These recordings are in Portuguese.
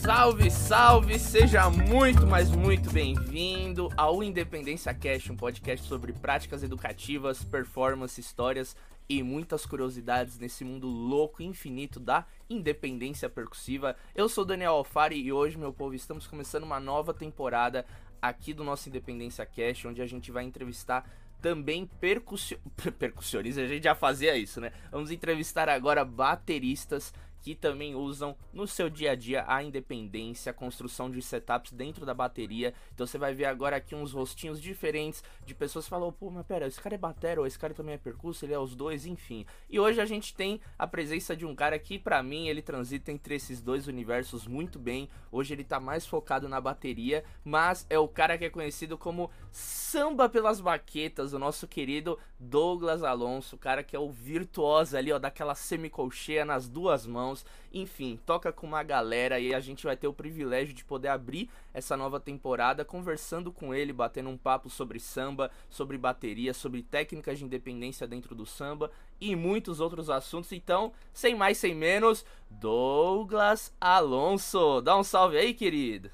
Salve, salve! Seja muito, mas muito bem-vindo ao Independência Cash, um podcast sobre práticas educativas, performance, histórias e muitas curiosidades nesse mundo louco e infinito da independência percussiva. Eu sou Daniel Alfari e hoje, meu povo, estamos começando uma nova temporada aqui do nosso Independência Cash, onde a gente vai entrevistar também percussio... percussionistas, a gente já fazia isso, né? Vamos entrevistar agora bateristas que também usam no seu dia a dia a independência, a construção de setups dentro da bateria. Então você vai ver agora aqui uns rostinhos diferentes de pessoas que falam, pô, mas pera, esse cara é batera, ou esse cara também é percurso, ele é os dois, enfim. E hoje a gente tem a presença de um cara que, para mim, ele transita entre esses dois universos muito bem. Hoje ele tá mais focado na bateria, mas é o cara que é conhecido como samba pelas baquetas, o nosso querido Douglas Alonso, o cara que é o virtuoso ali, ó, daquela semicolcheia nas duas mãos Enfim, toca com uma galera e a gente vai ter o privilégio de poder abrir essa nova temporada conversando com ele, batendo um papo sobre samba, sobre bateria, sobre técnicas de independência dentro do samba e muitos outros assuntos. Então, sem mais, sem menos, Douglas Alonso. Dá um salve aí, querido.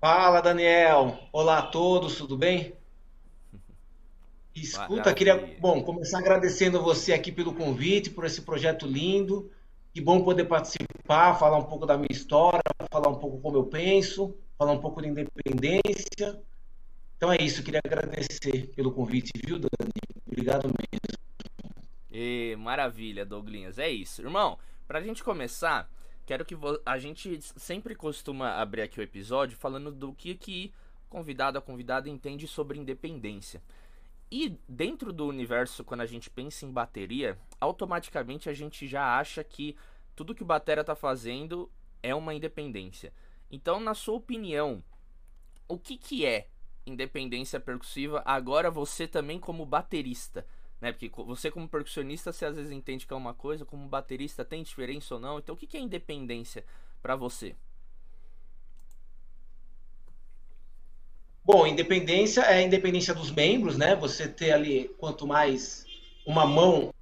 Fala, Daniel. Olá a todos, tudo bem? Escuta, queria, bom, começar agradecendo você aqui pelo convite, por esse projeto lindo. Que bom poder participar, falar um pouco da minha história, falar um pouco como eu penso, falar um pouco de independência. Então é isso, queria agradecer pelo convite, viu, Dani? Obrigado mesmo. E, maravilha, Douglinhas. É isso. Irmão, pra gente começar, quero que a gente sempre costuma abrir aqui o episódio falando do que que convidado a convidada entende sobre independência. E dentro do universo, quando a gente pensa em bateria, automaticamente a gente já acha que tudo que o batera tá fazendo é uma independência. Então, na sua opinião, o que que é independência percussiva agora você também como baterista? Né? Porque você como percussionista, você às vezes entende que é uma coisa, como baterista tem diferença ou não. Então, o que que é independência para você? Bom, independência é a independência dos membros, né? Você ter ali, quanto mais uma mão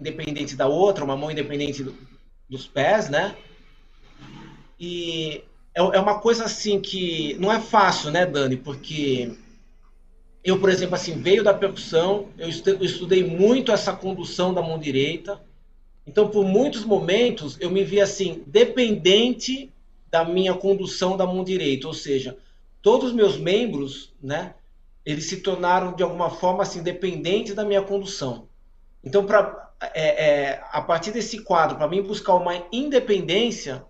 independente da outra, uma mão independente do, dos pés, né? E é, é, uma coisa assim que não é fácil, né, Dani? Porque eu, por exemplo, assim, veio da percussão, eu estudei muito essa condução da mão direita. Então, por muitos momentos, eu me vi assim, dependente da minha condução da mão direita, ou seja, todos os meus membros, né, eles se tornaram de alguma forma assim dependentes da minha condução. Então, para é, é, a partir desse quadro, para mim buscar uma independência,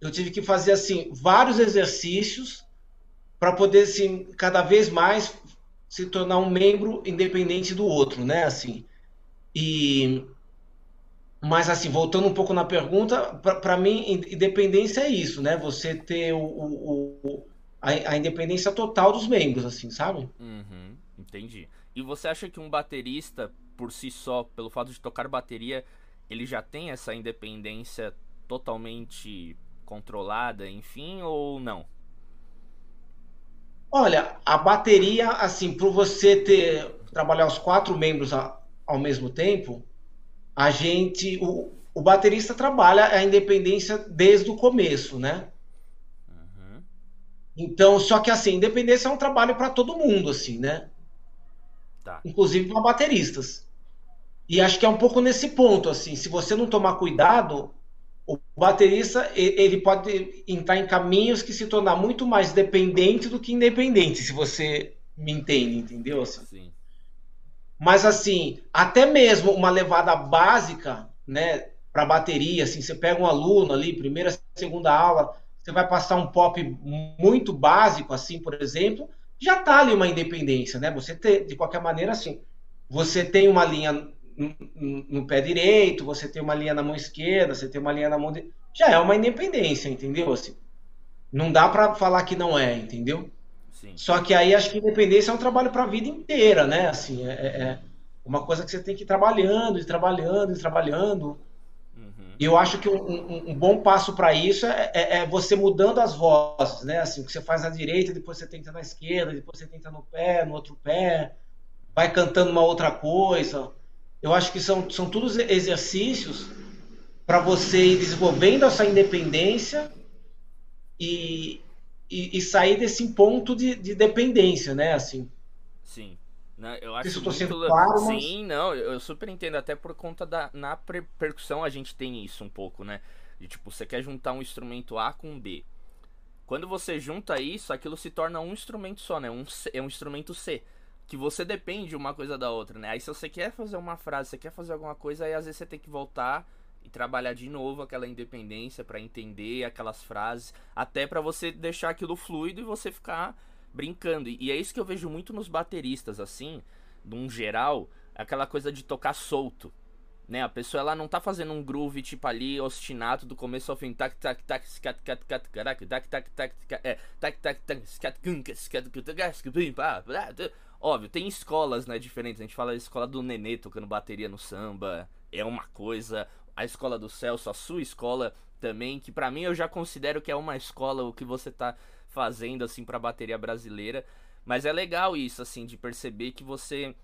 eu tive que fazer assim vários exercícios para poder assim, cada vez mais se tornar um membro independente do outro, né? Assim. E mas assim, voltando um pouco na pergunta, para mim independência é isso, né? Você ter o, o, o a, a, independência total dos membros, assim, sabe? Uhum, entendi. E você acha que um baterista por si só, pelo fato de tocar bateria, ele já tem essa independência totalmente controlada, enfim, ou não? Olha, a bateria, assim, para você ter trabalhar os quatro membros a, ao mesmo tempo, a gente, o, o baterista trabalha a independência desde o começo, né? Uhum. Então, só que assim, independência é um trabalho para todo mundo, assim, né? Tá. Inclusive para bateristas. E acho que é um pouco nesse ponto, assim, se você não tomar cuidado, o baterista ele pode entrar em caminhos que se tornar muito mais dependente do que independente, se você me entende, entendeu? Assim. Sim. Mas assim, até mesmo uma levada básica, né, para bateria, assim, você pega um aluno ali, primeira, segunda aula, você vai passar um pop muito básico, assim, por exemplo, já tá ali uma independência, né? Você de qualquer maneira, assim, você tem uma linha no, pé direito, você tem uma linha na mão esquerda, você tem uma linha na mão de... já é uma independência, entendeu? Assim, não dá para falar que não é, entendeu? Sim. Só que aí acho que independência é um trabalho para a vida inteira, né? Assim, é, é, é, uma coisa que você tem que ir trabalhando, e trabalhando, e trabalhando. Uhum. E eu acho que um, um, um bom passo para isso é, é, é, você mudando as vozes, né? Assim, o que você faz na direita, depois você tenta na esquerda, depois você tenta no pé, no outro pé, vai cantando uma outra coisa eu acho que são, são todos exercícios para você ir desenvolvendo a sua independência e, e, e sair desse ponto de, de, dependência, né? Assim. Sim. Não, eu acho Isso muito... sendo claro, mas... Sim, não, eu super entendo, até por conta da. Na percussão a gente tem isso um pouco, né? De tipo, você quer juntar um instrumento A com B. Quando você junta isso, aquilo se torna um instrumento só, né? Um C, é um instrumento C. Que você depende uma coisa da outra, né? Aí se você quer fazer uma frase, você quer fazer alguma coisa, aí às vezes você tem que voltar e trabalhar de novo aquela independência para entender aquelas frases, até para você deixar aquilo fluido e você ficar brincando. E é isso que eu vejo muito nos bateristas, assim, num geral, aquela coisa de tocar solto. Né, a pessoa ela não tá fazendo um groove tipo ali ostinato do começo ao fim, tac tac tac scat cat cat caraca, tac tac tac é, tac tac tac scat scat Óbvio, tem escolas, né, diferentes. A gente fala escola do Nenê tocando bateria no samba, é uma coisa a escola do Celso, a sua escola também, que para mim eu já considero que é uma escola o que você tá fazendo assim para bateria brasileira, mas é legal isso assim de perceber que você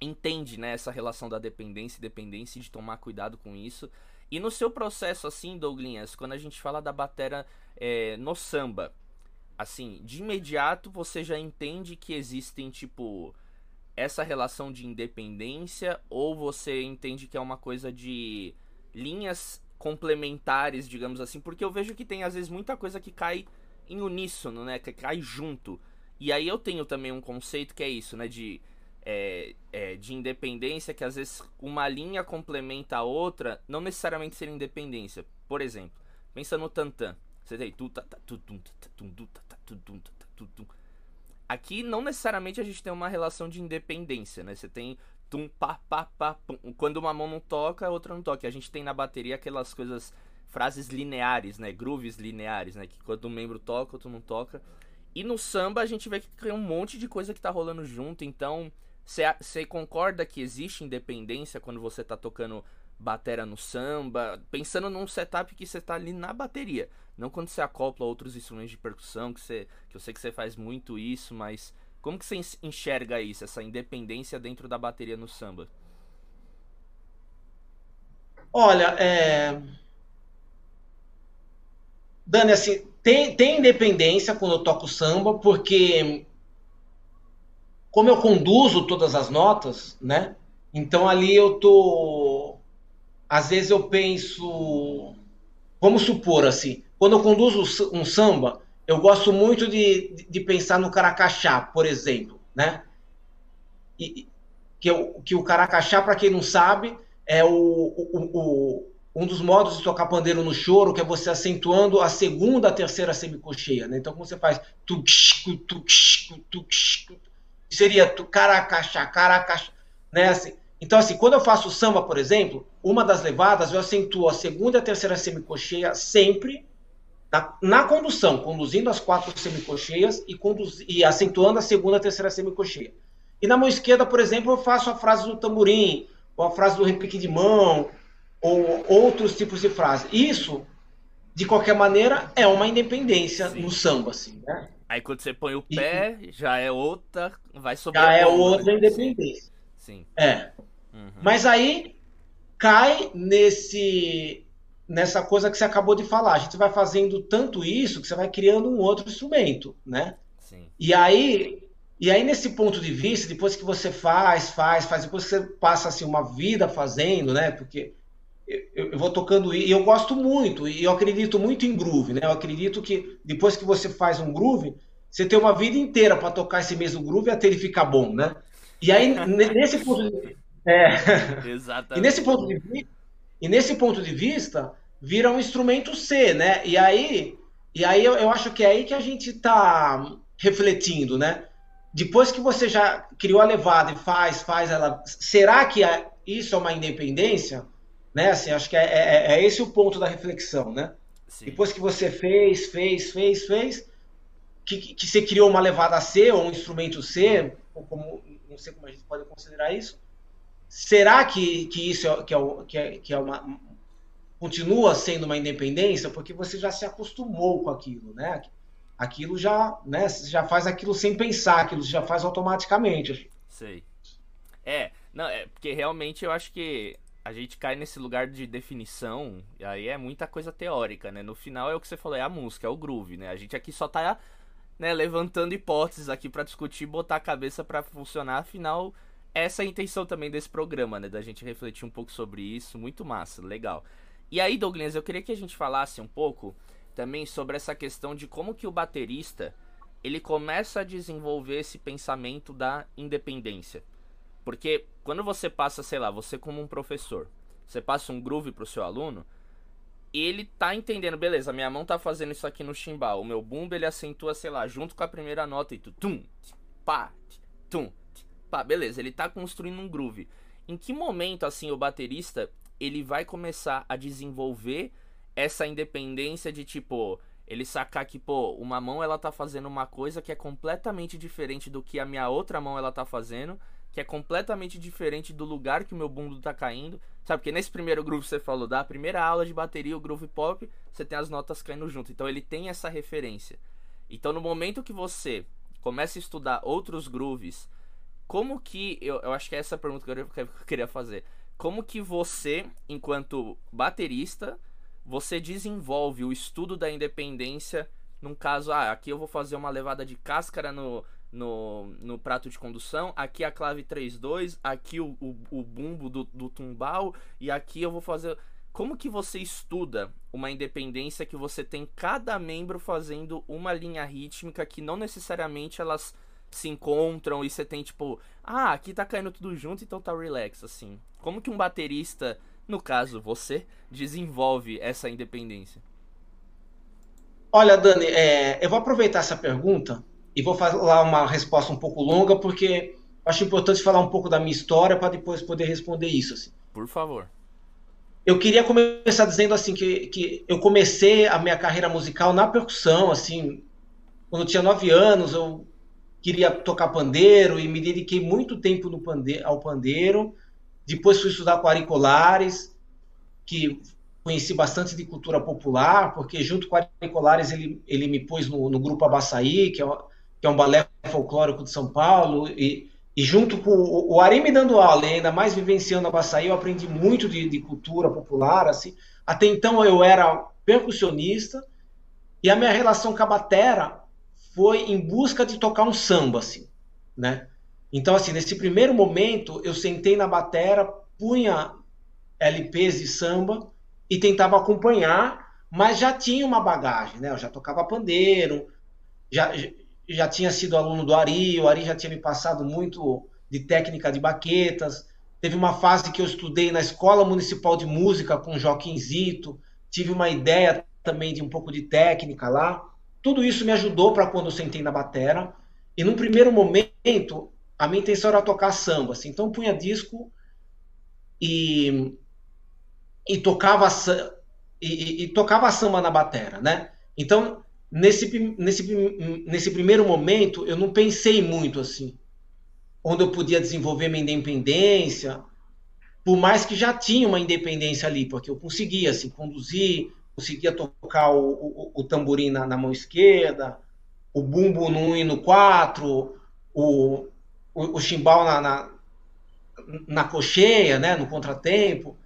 entende né, essa relação da dependência e dependência de tomar cuidado com isso. E no seu processo assim, Douglinhas, quando a gente fala da batera é, no samba, assim, de imediato você já entende que existem tipo essa relação de independência ou você entende que é uma coisa de linhas complementares, digamos assim, porque eu vejo que tem às vezes muita coisa que cai em uníssono, né? Que cai junto. E aí eu tenho também um conceito que é isso, né? De, é, é, de independência, que às vezes uma linha complementa a outra, não necessariamente ser independência. Por exemplo, pensa no tantan. Você tem Aqui não necessariamente a gente tem uma relação de independência, né? Você tem tum, pá, pá, pá, pum. Quando uma mão não toca, a outra não toca. A gente tem na bateria aquelas coisas, frases lineares, né? Grooves lineares, né? Que quando um membro toca, outro não toca. E no samba a gente vê que tem um monte de coisa que tá rolando junto. Então, você concorda que existe independência quando você tá tocando batera no samba? Pensando num setup que você tá ali na bateria. Não quando você acopla outros instrumentos de percussão, que, você, que eu sei que você faz muito isso, mas como que você enxerga isso, essa independência dentro da bateria no samba? Olha, é... Dani, assim, tem, tem independência quando eu toco samba, porque como eu conduzo todas as notas, né? Então ali eu tô. Às vezes eu penso. Vamos supor assim, quando eu conduzo um samba, eu gosto muito de, de pensar no caracachá, por exemplo, né? E, que, o, que o caracachá, para quem não sabe, é o, o, o, um dos modos de tocar pandeiro no choro, que é você acentuando a segunda, a terceira semicocheia, né? Então, como você faz seria tu, caracachá, né? Assim, então, assim, quando eu faço samba, por exemplo, uma das levadas eu acentuo a segunda e a terceira semicocheia sempre na, na, condução, conduzindo as quatro semicocheias e, conduz, e acentuando a segunda e terceira semicocheia. E na mão esquerda, por exemplo, eu faço a frase do tamborim, ou a frase do repique de mão, ou outros tipos de frase. Isso, de qualquer maneira, é uma independência Sim. no samba, assim, né? Aí quando você põe o pé, e, já é outra, vai sobre Já é outra né? independência. Sim. Sim. É. Uhum. Mas aí cai nesse nessa coisa que você acabou de falar. A gente vai fazendo tanto isso que você vai criando um outro instrumento, né? Sim. E aí, e aí nesse ponto de vista, depois que você faz, faz, faz, depois que você passa assim uma vida fazendo, né? Porque eu, eu vou tocando e eu gosto muito e eu acredito muito em groove, né? Eu acredito que depois que você faz um groove, você tem uma vida inteira para tocar esse mesmo groove até ele ficar bom, né? E aí nesse ponto de, é, Exatamente. E nesse ponto de vista e nesse ponto de vista, vira um instrumento C, né? E aí, e aí eu, eu acho que é aí que a gente está refletindo, né? Depois que você já criou a levada e faz, faz ela, será que é, isso é uma independência? Né? Assim, acho que é, é, é esse o ponto da reflexão, né? Sim. Depois que você fez, fez, fez, fez, que, que você criou uma levada C ou um instrumento C, ou como, não sei como a gente pode considerar isso, Será que, que isso é, que é, que é, que é uma, continua sendo uma independência? Porque você já se acostumou com aquilo, né? Aquilo já, né? Você já faz aquilo sem pensar, aquilo já faz automaticamente. Sei. É, não, é porque realmente eu acho que a gente cai nesse lugar de definição, e aí é muita coisa teórica, né? No final é o que você falou, é a música, é o groove, né? A gente aqui só tá né, levantando hipóteses aqui para discutir, botar a cabeça para funcionar, afinal, essa é a intenção também desse programa, né? Da gente refletir um pouco sobre isso, muito massa, legal. E aí, Douglas, eu queria que a gente falasse um pouco também sobre essa questão de como que o baterista ele começa a desenvolver esse pensamento da independência. Porque quando você passa, sei lá, você como um professor, você passa um groove pro seu aluno, ele tá entendendo, beleza, minha mão tá fazendo isso aqui no chimbal, o meu bumbo ele acentua, sei lá, junto com a primeira nota e tu tum, pá, tum, pá, beleza, ele tá construindo um groove. Em que momento assim o baterista ele vai começar a desenvolver essa independência de tipo, ele sacar que, pô, uma mão ela tá fazendo uma coisa que é completamente diferente do que a minha outra mão ela tá fazendo, que é completamente diferente do lugar que o meu bumbo tá caindo. Sabe, porque nesse primeiro groove você falou, da primeira aula de bateria, o groove pop, você tem as notas caindo junto. Então ele tem essa referência. Então no momento que você começa a estudar outros grooves, como que. Eu, eu acho que é essa pergunta que eu, que eu queria fazer. Como que você, enquanto baterista, você desenvolve o estudo da independência num caso, ah, aqui eu vou fazer uma levada de cáscara no, no, no prato de condução, aqui a clave 3-2, aqui o, o, o, bumbo do, do tumbal, e aqui eu vou fazer. Como que você estuda uma independência que você tem cada membro fazendo uma linha rítmica que não necessariamente elas se encontram e você tem tipo, ah, aqui tá caindo tudo junto, então tá relax, assim. Como que um baterista no caso você, desenvolve essa independência? Olha, Dani, é, eu vou aproveitar essa pergunta e vou falar uma resposta um pouco longa, porque acho importante falar um pouco da minha história para depois poder responder isso. Assim. Por favor. Eu queria começar dizendo assim que, que eu comecei a minha carreira musical na percussão, assim, quando eu tinha nove anos, eu queria tocar pandeiro e me dediquei muito tempo no pande ao pandeiro. Depois fui estudar Quaricolares, que conheci bastante de cultura popular, porque junto com Quaricolares ele, ele me pôs no, no grupo Abaçaí, que é, que é um balé folclórico de São Paulo, e, e junto com o, o Ari me dando aula, e ainda mais vivenciando Abaçaí, eu aprendi muito de, de cultura popular, assim. Até então eu era percussionista, e a minha relação com a batera foi em busca de tocar um samba, assim, né? Então, assim, nesse primeiro momento, eu sentei na batera, punha LPs de samba e tentava acompanhar, mas já tinha uma bagagem, né? Eu já tocava pandeiro, já, já tinha sido aluno do Ari, o Ari já tinha me passado muito de técnica de baquetas. Teve uma fase que eu estudei na Escola Municipal de Música com Joaquim Zito, tive uma ideia também de um pouco de técnica lá. Tudo isso me ajudou para quando eu sentei na batera. E num primeiro momento, a minha intenção era tocar samba, assim, então punha disco e, e tocava e, e, tocava samba na batera, né? Então nesse, nesse, nesse primeiro momento eu não pensei muito assim, onde eu podia desenvolver minha independência, por mais que já tinha uma independência ali, porque eu conseguia assim conduzir, conseguia tocar o, o, o tamborim na, na, mão esquerda, o bumbo no 1 e no 4, o, o, o chimbal na, na, na cocheia, né, no contratempo.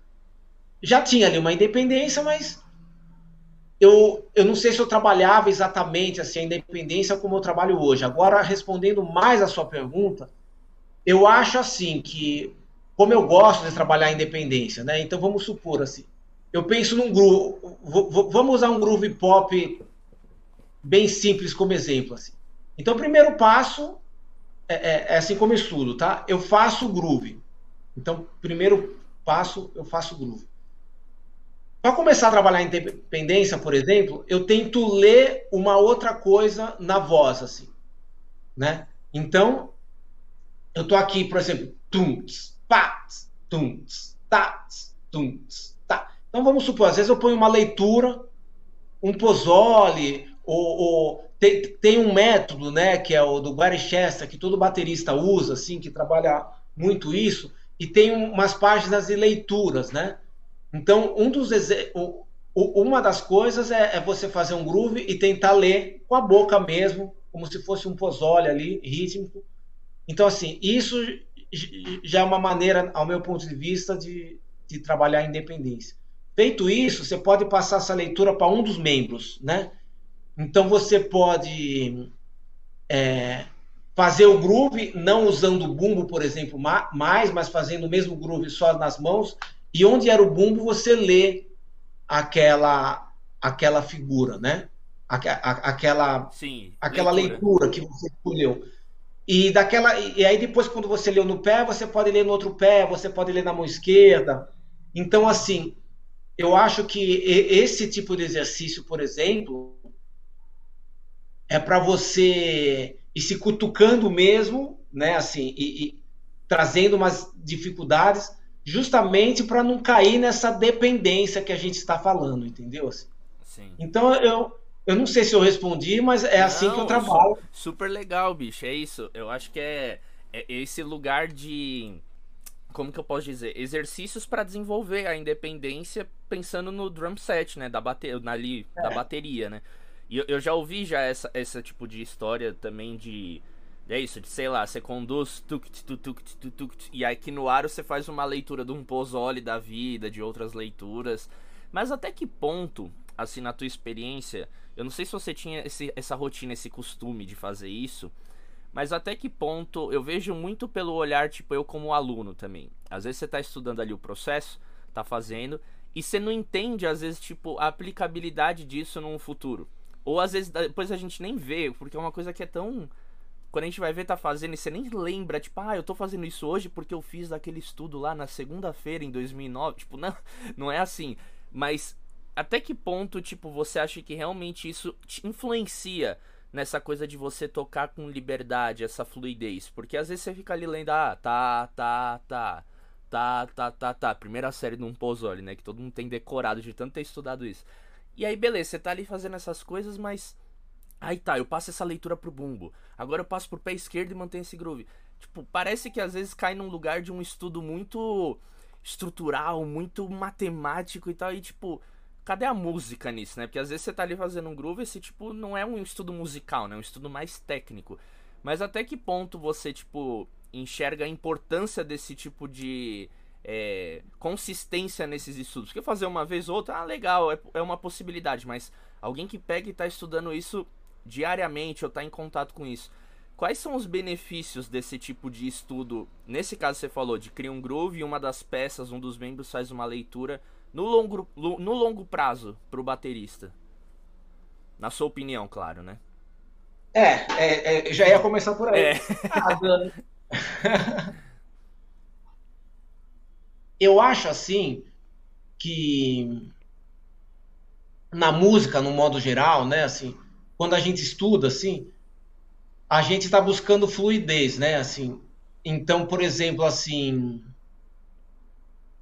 Já tinha ali uma independência, mas eu, eu não sei se eu trabalhava exatamente assim a independência como eu trabalho hoje. Agora, respondendo mais a sua pergunta, eu acho assim que, como eu gosto de trabalhar a independência, né? Então vamos supor assim, eu penso num groove, vamos usar um groove pop bem simples como exemplo assim. Então, o primeiro passo é, é, é, assim como estudo, tá? Eu faço groove. Então, primeiro passo, eu faço groove. Para começar a trabalhar em independência, por exemplo, eu tento ler uma outra coisa na voz, assim, né? Então, eu tô aqui, por exemplo, tums, tats, tums, tá. Então, vamos supor, às vezes eu ponho uma leitura, um pozole, ou, ou tem, tem um método, né, que é o do Gary Chester, que todo baterista usa, assim, que trabalha muito isso, e tem umas páginas de leituras, né? Então, um dos uma das coisas é, é, você fazer um groove e tentar ler com a boca mesmo, como se fosse um pozole ali, rítmico. Então, assim, isso já é uma maneira, ao meu ponto de vista, de, de trabalhar a independência. Feito isso, você pode passar essa leitura para um dos membros, né? Então você pode é, fazer o groove não usando o bumbo, por exemplo, mais, mas fazendo o mesmo groove só nas mãos. E onde era o bumbo, você lê aquela aquela figura, né? Aquela Sim, aquela leitura. leitura que você escolheu. E daquela e aí depois quando você leu no pé, você pode ler no outro pé, você pode ler na mão esquerda. Então assim, eu acho que esse tipo de exercício, por exemplo, é para você ir se cutucando mesmo, né? Assim, e, e trazendo umas dificuldades, justamente para não cair nessa dependência que a gente está falando, entendeu? Assim. Então eu, eu não sei se eu respondi, mas é assim não, que eu trabalho. Super legal, bicho. É isso. Eu acho que é, é esse lugar de como que eu posso dizer, exercícios para desenvolver a independência pensando no drum set, né, da bateria, ali, é. da bateria, né? E eu, eu, já ouvi já essa esse tipo de história também de é isso, de sei lá, você conduz tuk, tuk, tuk, tuk, tuk, e aqui no ar você faz uma leitura de um Pozzoli da vida, de outras leituras. Mas até que ponto, assim, na tua experiência, eu não sei se você tinha esse, essa rotina, esse costume de fazer isso, mas até que ponto eu vejo muito pelo olhar, tipo, eu como aluno também. Às vezes você tá estudando ali o processo, tá fazendo, e você não entende, às vezes, tipo, a aplicabilidade disso no futuro. Ou às vezes depois a gente nem vê, porque é uma coisa que é tão. Quando a gente vai ver tá fazendo e você nem lembra, tipo, ah, eu tô fazendo isso hoje porque eu fiz aquele estudo lá na segunda-feira em 2009. Tipo, não, não é assim. Mas até que ponto, tipo, você acha que realmente isso te influencia nessa coisa de você tocar com liberdade, essa fluidez. Porque às vezes você fica ali lendo, ah, tá, tá, tá, tá, tá, tá, tá. Primeira série de um Pozzoli, né? Que todo mundo tem decorado de tanto ter estudado isso. E aí, beleza, você tá ali fazendo essas coisas, mas. Aí tá, eu passo essa leitura pro bumbo. Agora eu passo pro pé esquerdo e mantenho esse groove. Tipo, parece que às vezes cai num lugar de um estudo muito estrutural, muito matemático e tal. E tipo, cadê a música nisso, né? Porque às vezes você tá ali fazendo um groove, esse tipo não é um estudo musical, né? É um estudo mais técnico. Mas até que ponto você, tipo, enxerga a importância desse tipo de é, consistência nesses estudos? Porque fazer uma vez ou outra, ah, legal, é, é uma possibilidade, mas alguém que pega e tá estudando isso diariamente ou tá em contato com isso. Quais são os benefícios desse tipo de estudo? Nesse caso você falou de criar um groove e uma das peças, um dos membros faz uma leitura no longo, no longo prazo para o baterista? Na sua opinião, claro, né? É, é, é já ia começar por aí. É. Ah, eu acho assim que na música, no modo geral, né, assim, quando a gente estuda, assim, a gente está buscando fluidez, né, assim. Então, por exemplo, assim,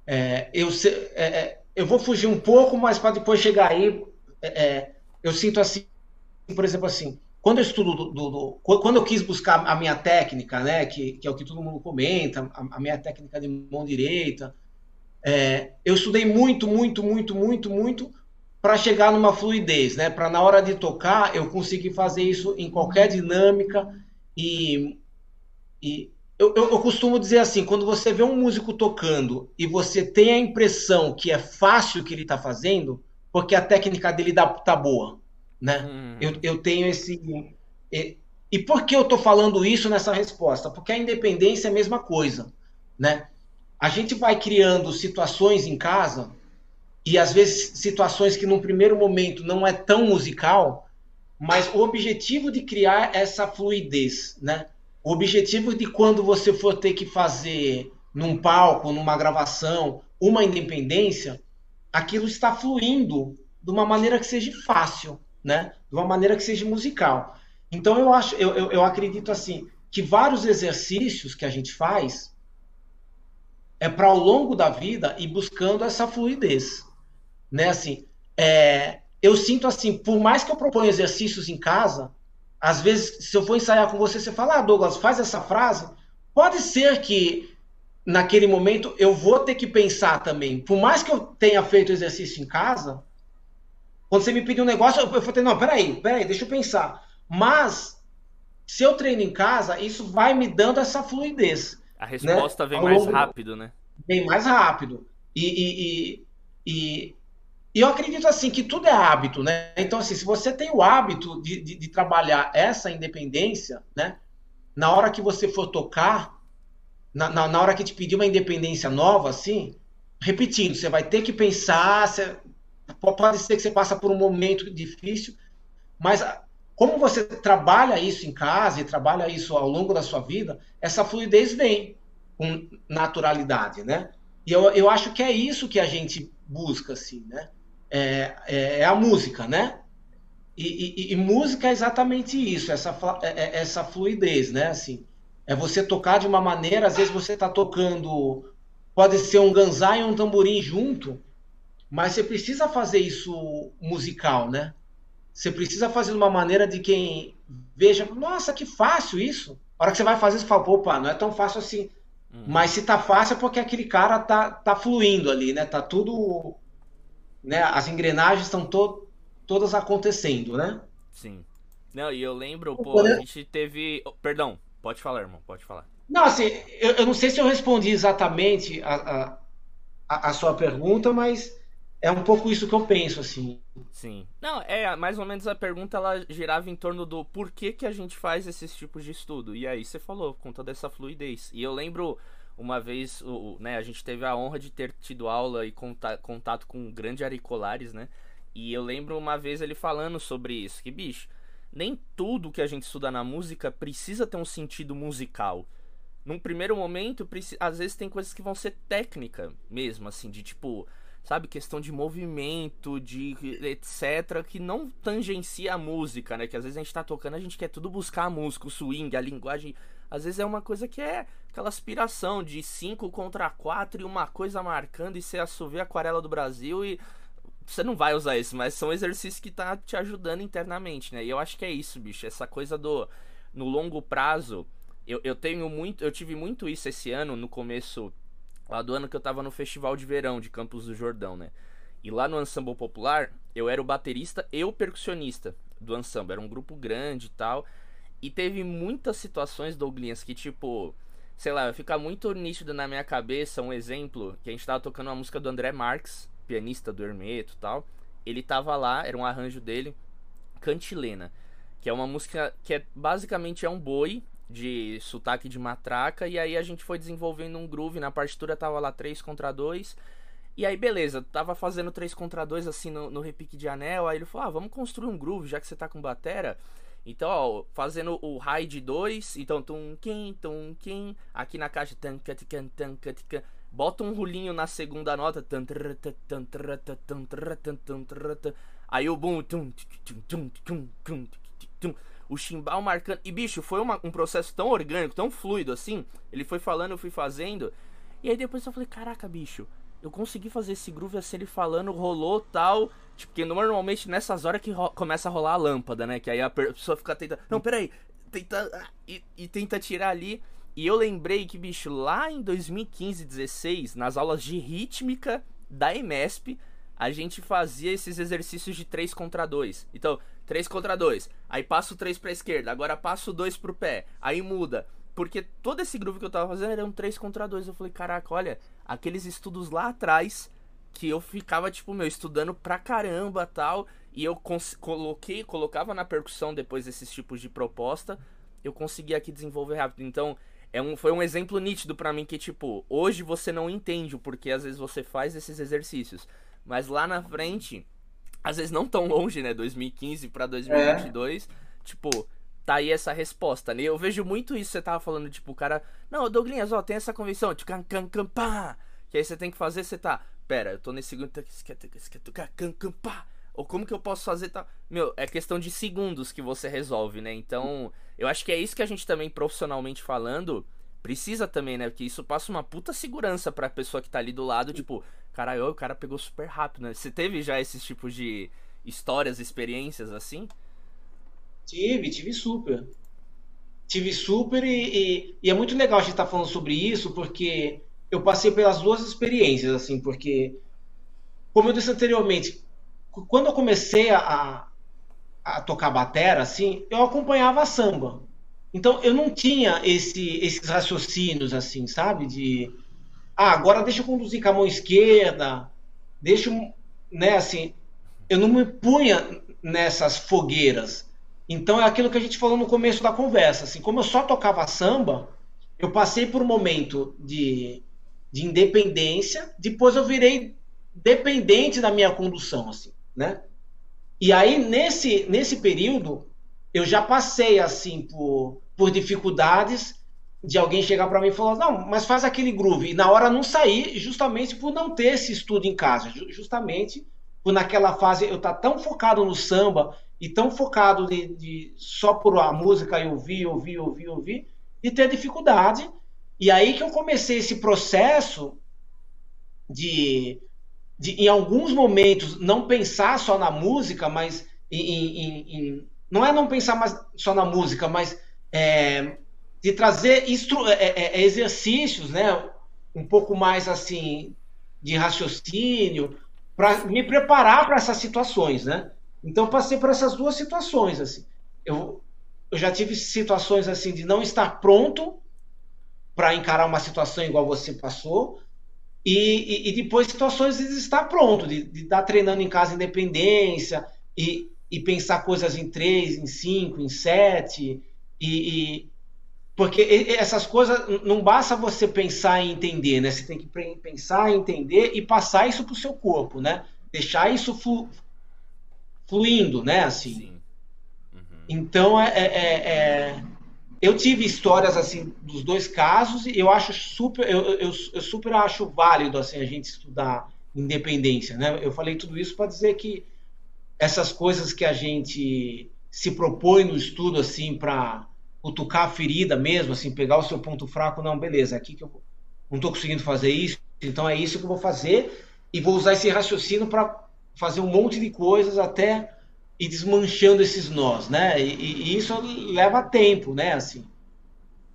é, eu, é, é eu vou fugir um pouco, mas para depois chegar aí, é, é, eu sinto assim, por exemplo, assim, quando eu estudo, do, do, do, quando eu quis buscar a minha técnica, né, que, que é o que todo mundo comenta, a, a minha técnica de mão direita, é, eu estudei muito, muito, muito, muito, muito para chegar numa fluidez, né, para na hora de tocar eu conseguir fazer isso em qualquer dinâmica e, e eu, eu, eu, costumo dizer assim, quando você vê um músico tocando e você tem a impressão que é fácil o que ele está fazendo, porque a técnica dele dá, tá boa, né? Hum. Eu, eu tenho esse... E, e por que eu estou falando isso nessa resposta? Porque a independência é a mesma coisa, né? A gente vai criando situações em casa e às vezes situações que num primeiro momento não é tão musical, mas o objetivo de criar essa fluidez, né? O objetivo de quando você for ter que fazer num palco, numa gravação, uma independência, aquilo está fluindo de uma maneira que seja fácil, né? De uma maneira que seja musical. Então eu acho, eu, eu, eu acredito assim que vários exercícios que a gente faz é para ao longo da vida ir buscando essa fluidez, né? Assim, é, eu sinto assim, por mais que eu proponha exercícios em casa, às vezes, se eu for ensaiar com você, você fala, ah, Douglas, faz essa frase. Pode ser que naquele momento eu vou ter que pensar também. Por mais que eu tenha feito exercício em casa, quando você me pedir um negócio, eu ter, não, peraí, peraí, deixa eu pensar. Mas, se eu treino em casa, isso vai me dando essa fluidez. A resposta né? vem mais rápido, né? Vem mais rápido. E, e, e, e, eu acredito assim que tudo é hábito, né? Então, assim, se você tem o hábito de, de, de trabalhar essa independência, né? Na hora que você for tocar, na, na, na, hora que te pedir uma independência nova, assim, repetindo, você vai ter que pensar, você, pode ser que você passe por um momento difícil, mas como você trabalha isso em casa e trabalha isso ao longo da sua vida, essa fluidez vem com naturalidade, né? E eu, eu acho que é isso que a gente busca, assim, né? É, é, é a música, né? E, e, e, música é exatamente isso, essa, é, é, essa fluidez, né? Assim, é você tocar de uma maneira, às vezes você está tocando, pode ser um ganzá e um tamborim junto, mas você precisa fazer isso musical, né? Você precisa fazer de uma maneira de quem veja, nossa, que fácil isso. A hora que você vai fazer, você fala, opa, não é tão fácil assim. Uhum. Mas se tá fácil é porque aquele cara tá, tá fluindo ali, né? Tá tudo. Né? As engrenagens estão to todas acontecendo, né? Sim. Não, e eu lembro, pô, a gente teve. Oh, perdão, pode falar, irmão, pode falar. Não, assim, eu, eu não sei se eu respondi exatamente a, a, a sua pergunta, mas é um pouco isso que eu penso, assim. Sim. Não, é, mais ou menos a pergunta ela girava em torno do porquê que a gente faz esses tipos de estudo. E aí você falou, com toda essa fluidez. E eu lembro uma vez, o, né, a gente teve a honra de ter tido aula e contato com o grande Ari Colares, né? E eu lembro uma vez ele falando sobre isso, que bicho, nem tudo que a gente estuda na música precisa ter um sentido musical. Num primeiro momento, às vezes tem coisas que vão ser técnica mesmo, assim, de tipo, sabe, questão de movimento, de etc, que não tangencia a música, né? Que às vezes a gente tá tocando, a gente quer tudo buscar a música, o swing, a linguagem. Às vezes é uma coisa que é aquela aspiração de 5 contra 4 e uma coisa marcando e você assovia a aquarela do Brasil e você não vai usar isso, mas são exercícios que tá te ajudando internamente, né? E eu acho que é isso, bicho, essa coisa do no longo prazo. Eu, eu tenho muito, eu tive muito isso esse ano no começo lá do ano que eu tava no festival de verão de Campos do Jordão, né? E lá no Ensemble Popular, eu era o baterista e o percussionista do ensemble. Era um grupo grande e tal. E teve muitas situações, Douglas, que tipo, sei lá, fica muito nítido na minha cabeça um exemplo, que a gente tava tocando uma música do André Marques, pianista do Hermeto tal. Ele tava lá, era um arranjo dele, Cantilena, que é uma música que é basicamente é um boi de sotaque de matraca. E aí a gente foi desenvolvendo um groove. Na partitura tava lá 3 contra 2. E aí, beleza, tava fazendo 3 contra 2 assim no, no repique de anel. Aí ele falou: Ah, vamos construir um groove, já que você tá com batera. Então, ó, fazendo o high de 2. Então, tum, kim, tum, kim. Aqui na caixa, tan, cat, can, tan. Bota um rulinho na segunda nota. Aí o boom. Tum, tum, tum, tum, tum, o chimbal marcando. E bicho, foi uma, um processo tão orgânico, tão fluido assim. Ele foi falando, eu fui fazendo. E aí depois eu falei, caraca, bicho, eu consegui fazer esse groove assim, ele falando, rolou tal. Tipo, porque normalmente nessas horas que começa a rolar a lâmpada, né? Que aí a pessoa fica tentando. Não, peraí, tenta. E, e tenta tirar ali. E eu lembrei que, bicho, lá em 2015, 16, nas aulas de rítmica da EMESP, a gente fazia esses exercícios de 3 contra 2. Então, 3 contra 2. Aí passo 3 pra esquerda, agora passo 2 pro pé. Aí muda. Porque todo esse groove que eu tava fazendo era um 3 contra 2. Eu falei, caraca, olha, aqueles estudos lá atrás que eu ficava, tipo, meu, estudando pra caramba tal. E eu coloquei, colocava na percussão depois desses tipos de proposta. Eu consegui aqui desenvolver rápido. Então, é um, foi um exemplo nítido para mim que, tipo, hoje você não entende o porquê às vezes você faz esses exercícios. Mas lá na frente, às vezes não tão longe, né? 2015 para 2022, é. tipo, tá aí essa resposta, né? Eu vejo muito isso, você tava falando, tipo, o cara, não, Douglas, ó, tem essa convenção, que aí você tem que fazer, você tá, pera, eu tô nesse segundo, ou como que eu posso fazer, tá? Meu, é questão de segundos que você resolve, né? Então, eu acho que é isso que a gente também, profissionalmente falando, precisa também, né? Porque isso passa uma puta segurança pra pessoa que tá ali do lado, tipo, caralho, o cara pegou super rápido, né? Você teve já esses tipos de histórias, experiências assim? Tive, tive super. Tive super e, e, e é muito legal a gente estar tá falando sobre isso, porque eu passei pelas duas experiências, assim, porque, como eu disse anteriormente, quando eu comecei a, a tocar batera, assim, eu acompanhava a samba. Então eu não tinha esse, esses raciocínios, assim, sabe? De ah, agora deixa eu conduzir com a mão esquerda, deixa eu, né, assim, eu não me punha nessas fogueiras. Então é aquilo que a gente falou no começo da conversa, assim, como eu só tocava samba, eu passei por um momento de, de independência, depois eu virei dependente da minha condução, assim, né? E aí nesse nesse período eu já passei assim por, por dificuldades de alguém chegar para mim e falar: não, mas faz aquele groove. E na hora não sair, justamente por não ter esse estudo em casa. Justamente por naquela fase eu estar tá tão focado no samba e tão focado de, de só por a música e ouvir, ouvir, ouvir, ouvir, e ter dificuldade. E aí que eu comecei esse processo de, de em alguns momentos, não pensar só na música, mas em, em, em não é não pensar mais só na música, mas é, de trazer instru é, é, é, exercícios, né, um pouco mais assim de raciocínio para me preparar para essas situações, né? Então passei por essas duas situações assim. Eu, eu já tive situações assim de não estar pronto para encarar uma situação igual você passou e, e, e depois situações de estar pronto, de, de estar treinando em casa independência e, e pensar coisas em três, em cinco, em sete e, porque essas coisas não basta você pensar e entender, né? Você tem que pensar, entender e passar isso para o seu corpo, né? Deixar isso flu, fluindo, né? Assim. Uhum. Então é, é, é, é, eu tive histórias assim dos dois casos e eu acho super, eu, eu, eu super acho válido assim a gente estudar independência, né? Eu falei tudo isso para dizer que essas coisas que a gente se propõe no estudo assim para cutucar a ferida mesmo, assim, pegar o seu ponto fraco, não, beleza, aqui que eu não estou conseguindo fazer isso, então é isso que eu vou fazer e vou usar esse raciocínio para fazer um monte de coisas até ir desmanchando esses nós, né? E, e, isso leva tempo, né? Assim,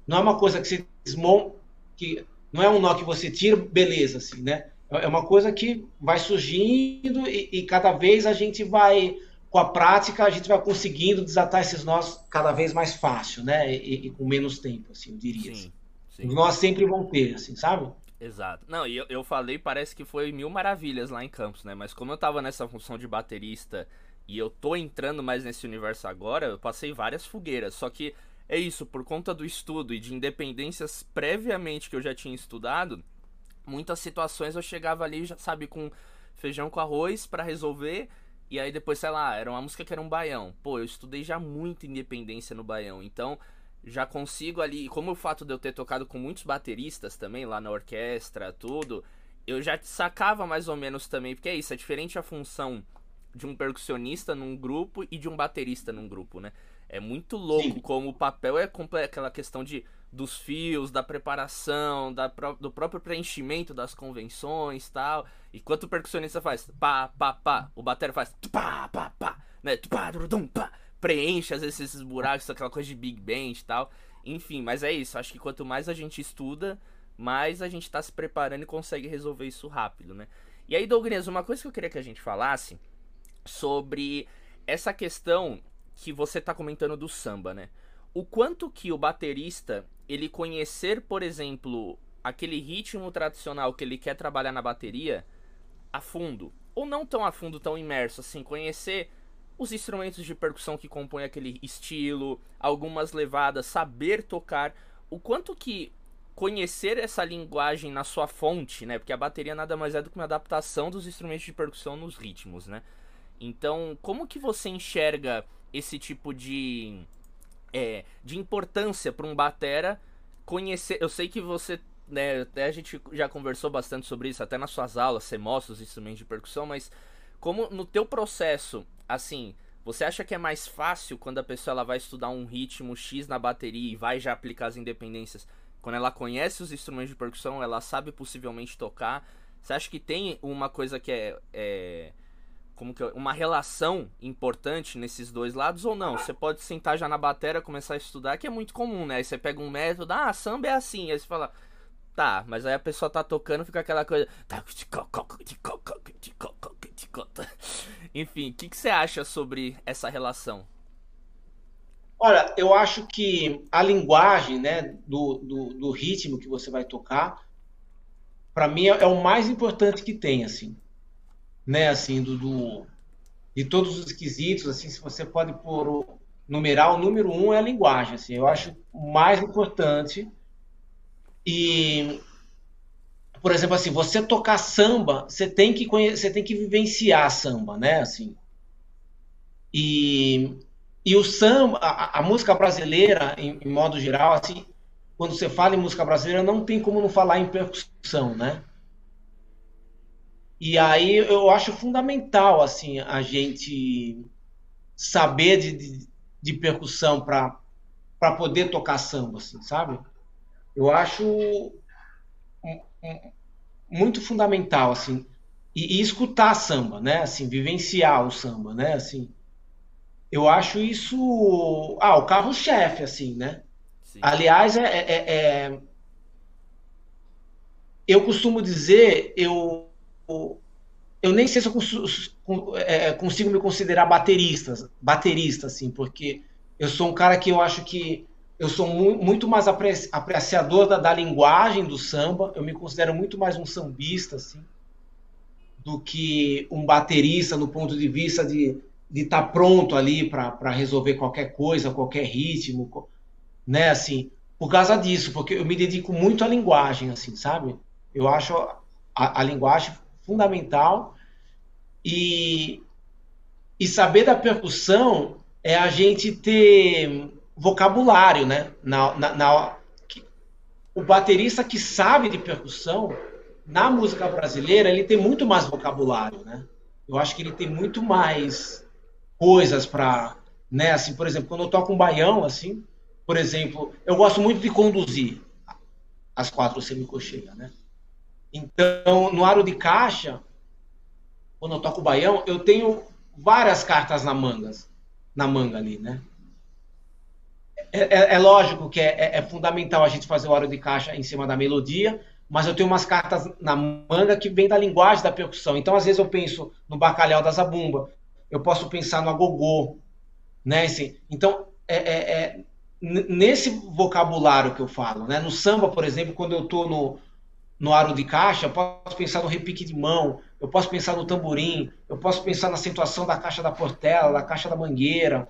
não é uma coisa que você desmonta, que não é um nó que você tira, beleza, assim, né? É uma coisa que vai surgindo e, e cada vez a gente vai com a prática a gente vai conseguindo desatar esses nós cada vez mais fácil, né? E, e com menos tempo, assim, eu diria. Sim, assim. sim. Nós sempre vão ter, assim, sabe? Exato. Não, e eu, eu falei, parece que foi mil maravilhas lá em Campos, né? Mas como eu tava nessa função de baterista e eu tô entrando mais nesse universo agora, eu passei várias fogueiras. Só que é isso, por conta do estudo e de independências previamente que eu já tinha estudado, muitas situações eu chegava ali, já sabe, com feijão com arroz para resolver e aí depois, sei lá, era uma música que era um baião. Pô, eu estudei já muito independência no baião. Então, já consigo ali, como o fato de eu ter tocado com muitos bateristas também lá na orquestra, tudo, eu já sacava mais ou menos também, porque é isso, é diferente a função de um percussionista num grupo e de um baterista num grupo, né? É muito louco Sim. como o papel é aquela questão de dos fios, da preparação, da, do próprio preenchimento das convenções tal. Enquanto o percussionista faz pá, pá, pá, o batera faz pá, pá, pá, né? Pá, dum, pá, preenche às vezes esses buracos, aquela coisa de big band e tal. Enfim, mas é isso. Acho que quanto mais a gente estuda, mais a gente tá se preparando e consegue resolver isso rápido, né? E aí, Douglas, uma coisa que eu queria que a gente falasse sobre essa questão que você tá comentando do samba, né? O quanto que o baterista ele conhecer, por exemplo, aquele ritmo tradicional que ele quer trabalhar na bateria a fundo, ou não tão a fundo, tão imerso assim, conhecer os instrumentos de percussão que compõem aquele estilo, algumas levadas, saber tocar, o quanto que conhecer essa linguagem na sua fonte, né? Porque a bateria nada mais é do que uma adaptação dos instrumentos de percussão nos ritmos, né? Então, como que você enxerga esse tipo de é, de importância para um batera conhecer. Eu sei que você, né, até a gente já conversou bastante sobre isso, até nas suas aulas você mostra os instrumentos de percussão, mas como no teu processo, assim, você acha que é mais fácil quando a pessoa ela vai estudar um ritmo X na bateria e vai já aplicar as independências? Quando ela conhece os instrumentos de percussão, ela sabe possivelmente tocar. Você acha que tem uma coisa que é, é como que uma relação importante nesses dois lados ou não? Você pode sentar já na bateria começar a estudar, que é muito comum, né? Aí você pega um método, ah, samba é assim, aí você fala, tá, mas aí a pessoa tá tocando, fica aquela coisa. Enfim, o que, que você acha sobre essa relação? Olha, eu acho que a linguagem, né, do, do, do ritmo que você vai tocar para mim é, é, o mais importante que tem, assim, né, assim, do, do, de todos os quesitos, assim, se você pode pôr o numeral, o número um é a linguagem, assim, eu acho mais importante e por exemplo, assim, você tocar samba, você tem que conhecer, você tem que vivenciar samba, né? Assim. E, e o samba, a, a música brasileira, em, em, modo geral, assim, quando você fala em música brasileira, não tem como não falar em percussão, né? E aí eu acho fundamental, assim, a gente saber de, de, de percussão para poder tocar samba, assim, sabe? Eu acho muito fundamental, assim, e, e, escutar samba, né? Assim, vivenciar o samba, né? Assim, eu acho isso, ah, o carro-chefe, assim, né? Sim. Aliás, é, é, é, é, eu costumo dizer, eu, eu nem sei se eu consigo, é, consigo me considerar baterista, baterista, assim, porque eu sou um cara que eu acho que eu sou mu muito mais apreciador da, da, linguagem do samba, eu me considero muito mais um sambista, assim, do que um baterista no ponto de vista de estar tá pronto ali para resolver qualquer coisa, qualquer ritmo, né, assim, por causa disso, porque eu me dedico muito à linguagem, assim, sabe? Eu acho a, a linguagem fundamental e, e saber da percussão é a gente ter vocabulário, né? Na, na, na, o baterista que sabe de percussão, na música brasileira, ele tem muito mais vocabulário, né? Eu acho que ele tem muito mais coisas para, né? Assim, por exemplo, quando eu toco um baião, assim, por exemplo, eu gosto muito de conduzir as quatro semicocheias, né? Então, no aro de caixa, quando eu toco o baião, eu tenho várias cartas na mangas, na manga ali, né? É, é, é, lógico que é, é, é, fundamental a gente fazer o aro de caixa em cima da melodia, mas eu tenho umas cartas na manga que vem da linguagem da percussão. Então, às vezes, eu penso no bacalhau da zabumba, eu posso pensar no agogô, né? Assim, então, é, é, é nesse vocabulário que eu falo, né? No samba, por exemplo, quando eu estou no, no aro de caixa, eu posso pensar no repique de mão, eu posso pensar no tamborim, eu posso pensar na acentuação da caixa da portela, da caixa da mangueira.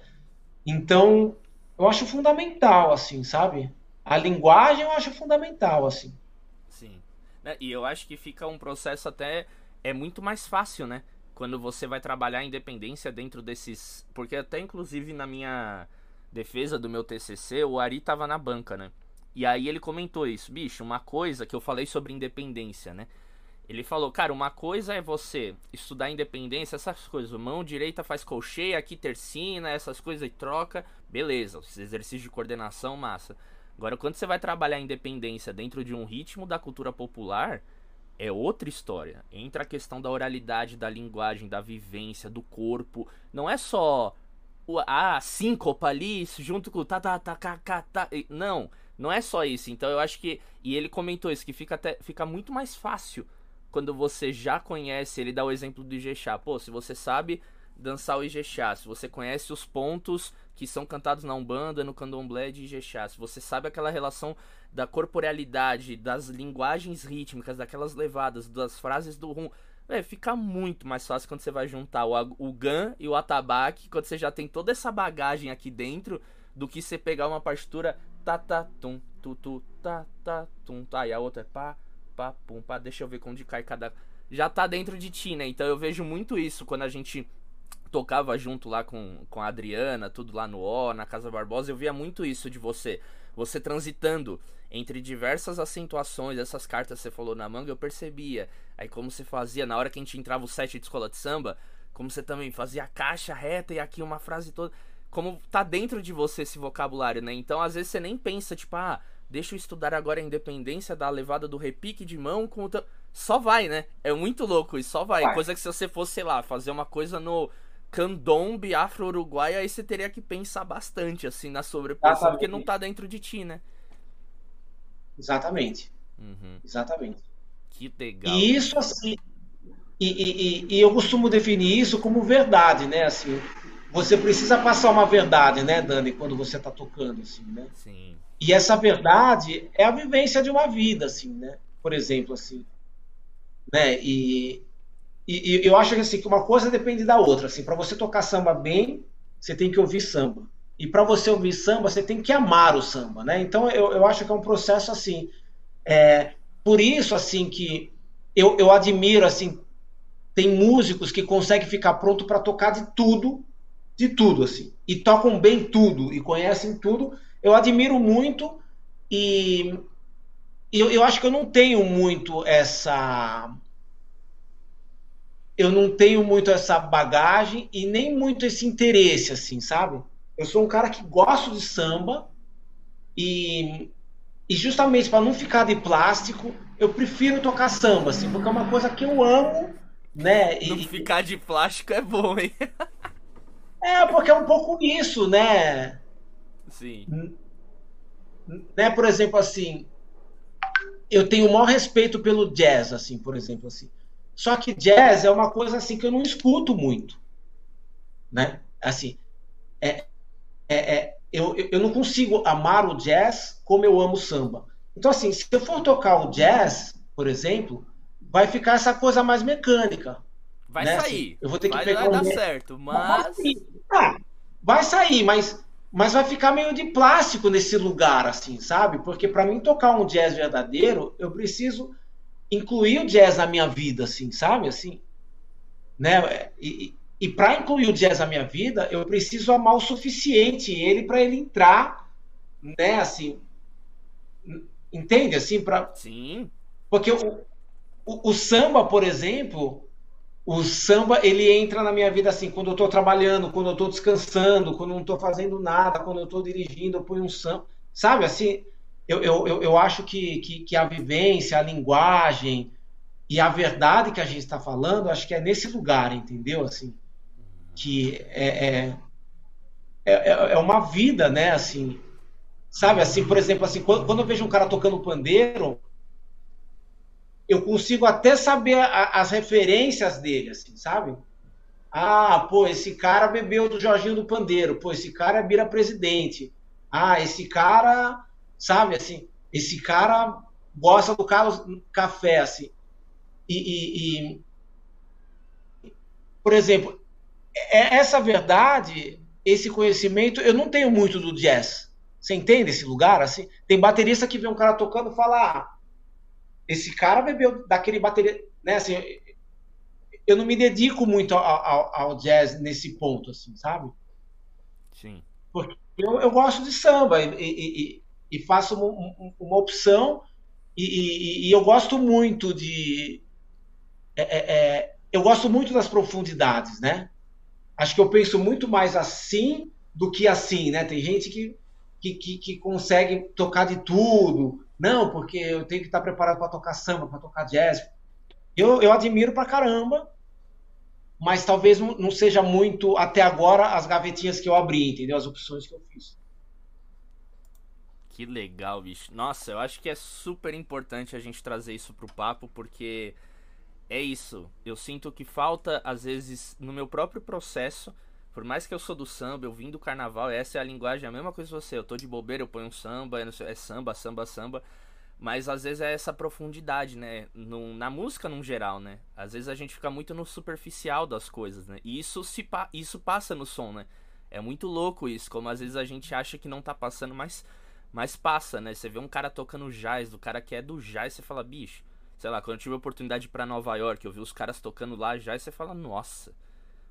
Então, eu acho fundamental, assim, sabe? A linguagem eu acho fundamental, assim. Sim. Né, e eu acho que fica um processo até. É muito mais fácil, né? Quando você vai trabalhar a independência dentro desses. Porque até inclusive na minha defesa do meu TCC, o Ari tava na banca, né? E aí ele comentou isso, bicho, uma coisa que eu falei sobre independência, né? Ele falou, cara, uma coisa é você estudar independência, essas coisas. Mão direita faz colcheia, aqui tercina, essas coisas e troca. Beleza, esses exercícios de coordenação, massa. Agora, quando você vai trabalhar independência dentro de um ritmo da cultura popular, é outra história. Entra a questão da oralidade, da linguagem, da vivência, do corpo. Não é só a síncopa ali, junto com o tá, tá, tá, tá, tá, tá. Não, não é só isso. Então eu acho que. E ele comentou isso, que fica, até, fica muito mais fácil quando você já conhece, ele dá o exemplo do Ijexá. Pô, se você sabe dançar o Ijexá, se você conhece os pontos que são cantados na Umbanda, no Candomblé de Ijexá, se você sabe aquela relação da corporealidade, das linguagens rítmicas, daquelas levadas, das frases do rum, é, fica muito mais fácil quando você vai juntar o, o Gan e o Atabaque, quando você já tem toda essa bagagem aqui dentro, do que você pegar uma partitura ta ta tum tu tu ta ta tum tá e a outra é pá pá, pum, pá, deixa eu ver onde cai cada. Já tá dentro de ti, né? Então eu vejo muito isso quando a gente tocava junto lá com, com a Adriana, tudo lá no O, na Casa Barbosa, eu via muito isso de você. Você transitando entre diversas acentuações, essas cartas que você falou na manga, eu percebia. Aí como você fazia, na hora que a gente entrava o set de escola de samba, como você também fazia a caixa reta e aqui uma frase toda. Como tá dentro de você esse vocabulário, né? Então às vezes você nem pensa, tipo, ah Deixa eu estudar agora a independência da levada do repique de mão com o. Só vai, né? É muito louco e só vai. vai. Coisa que se você fosse, sei lá, fazer uma coisa no candombe afro-uruguai, aí você teria que pensar bastante, assim, na sobreposição, porque não tá dentro de ti, né? Exatamente. Uhum. Exatamente. Que legal. E isso, assim. E, e, e, eu costumo definir isso como verdade, né? Assim, você precisa passar uma verdade, né, Dani, quando você tá tocando, assim, né? Sim. E essa verdade é a vivência de uma vida, assim, né? Por exemplo, assim, né? E, e, e eu acho que assim, que uma coisa depende da outra. Assim, para você tocar samba bem, você tem que ouvir samba. E para você ouvir samba, você tem que amar o samba, né? Então eu, eu acho que é um processo assim. É, por isso assim que eu, eu admiro assim tem músicos que conseguem ficar pronto para tocar de tudo, de tudo assim, e tocam bem tudo e conhecem tudo. Eu admiro muito e eu, eu acho que eu não tenho muito essa eu não tenho muito essa bagagem e nem muito esse interesse, assim, sabe? Eu sou um cara que gosto de samba e, e justamente para não ficar de plástico, eu prefiro tocar samba, assim, porque é uma coisa que eu amo, né? Não e, ficar de plástico é bom, hein? É, porque é um pouco isso, né? Sim. Né, por exemplo, assim, eu tenho o maior respeito pelo jazz, assim, por exemplo, assim. Só que jazz é uma coisa assim que eu não escuto muito, né? Assim, é, é, é eu, eu não consigo amar o jazz como eu amo o samba. Então, assim, se eu for tocar o jazz, por exemplo, vai ficar essa coisa mais mecânica. Vai né? sair. Assim, eu vou ter que vai, pegar vai um... dar certo, mas. Vai sair. Ah, vai sair, mas, mas vai ficar meio de plástico nesse lugar, assim, sabe? Porque para mim tocar um jazz verdadeiro, eu preciso incluir o jazz na minha vida, assim, sabe? Assim, né? E, e para incluir o jazz na minha vida, eu preciso amar o suficiente ele para ele entrar, né? Assim, entende? Assim, para sim, porque o, o, o, samba, por exemplo, o samba ele entra na minha vida assim quando eu estou trabalhando, quando eu estou descansando, quando eu não estou fazendo nada, quando eu estou dirigindo, eu ponho um samba, sabe? Assim, eu, eu, eu acho que, que, que, a vivência, a linguagem e a verdade que a gente está falando, acho que é nesse lugar, entendeu? Assim, que é, é, é, é, uma vida, né? Assim, sabe? Assim, por exemplo, assim, quando, quando eu vejo um cara tocando pandeiro, eu consigo até saber a, as referências dele, assim, sabe? Ah, pô, esse cara bebeu do Jorginho do Pandeiro. Pô, esse cara é bira presidente. Ah, esse cara sabe? Assim, esse cara gosta do Carlos Café, assim. E, e, e, por exemplo, é essa verdade, esse conhecimento, eu não tenho muito do jazz. Você entende esse lugar? Assim, tem baterista que vê um cara tocando e fala: ah, esse cara bebeu daquele bateria, né? Assim, eu não me dedico muito ao, ao, ao, jazz nesse ponto, assim, sabe? Sim. Porque eu, eu gosto de samba e, e, e faço uma, uma opção e, e, eu gosto muito de é, é, é, eu gosto muito das profundidades, né? Acho que eu penso muito mais assim do que assim, né? Tem gente que, que, que, que consegue tocar de tudo, não, porque eu tenho que estar preparado para tocar samba, para tocar jazz. Eu, eu admiro pra caramba, mas talvez não seja muito até agora as gavetinhas que eu abri, entendeu? As opções que eu fiz. Que legal, bicho. Nossa, eu acho que é super importante a gente trazer isso pro papo, porque é isso. Eu sinto que falta, às vezes, no meu próprio processo. Por mais que eu sou do samba, eu vim do carnaval, essa é a linguagem, a mesma coisa que você. Eu tô de bobeira, eu ponho um samba, é samba, samba, samba. Mas às vezes é essa profundidade, né? No, na música no geral, né? Às vezes a gente fica muito no superficial das coisas, né? E isso, se isso passa no som, né? É muito louco isso, como às vezes a gente acha que não tá passando, mas mas passa, né? Você vê um cara tocando jazz, do cara que é do jazz, você fala, bicho. Sei lá, quando eu tive a oportunidade pra Nova York, eu vi os caras tocando lá jazz, você fala, nossa.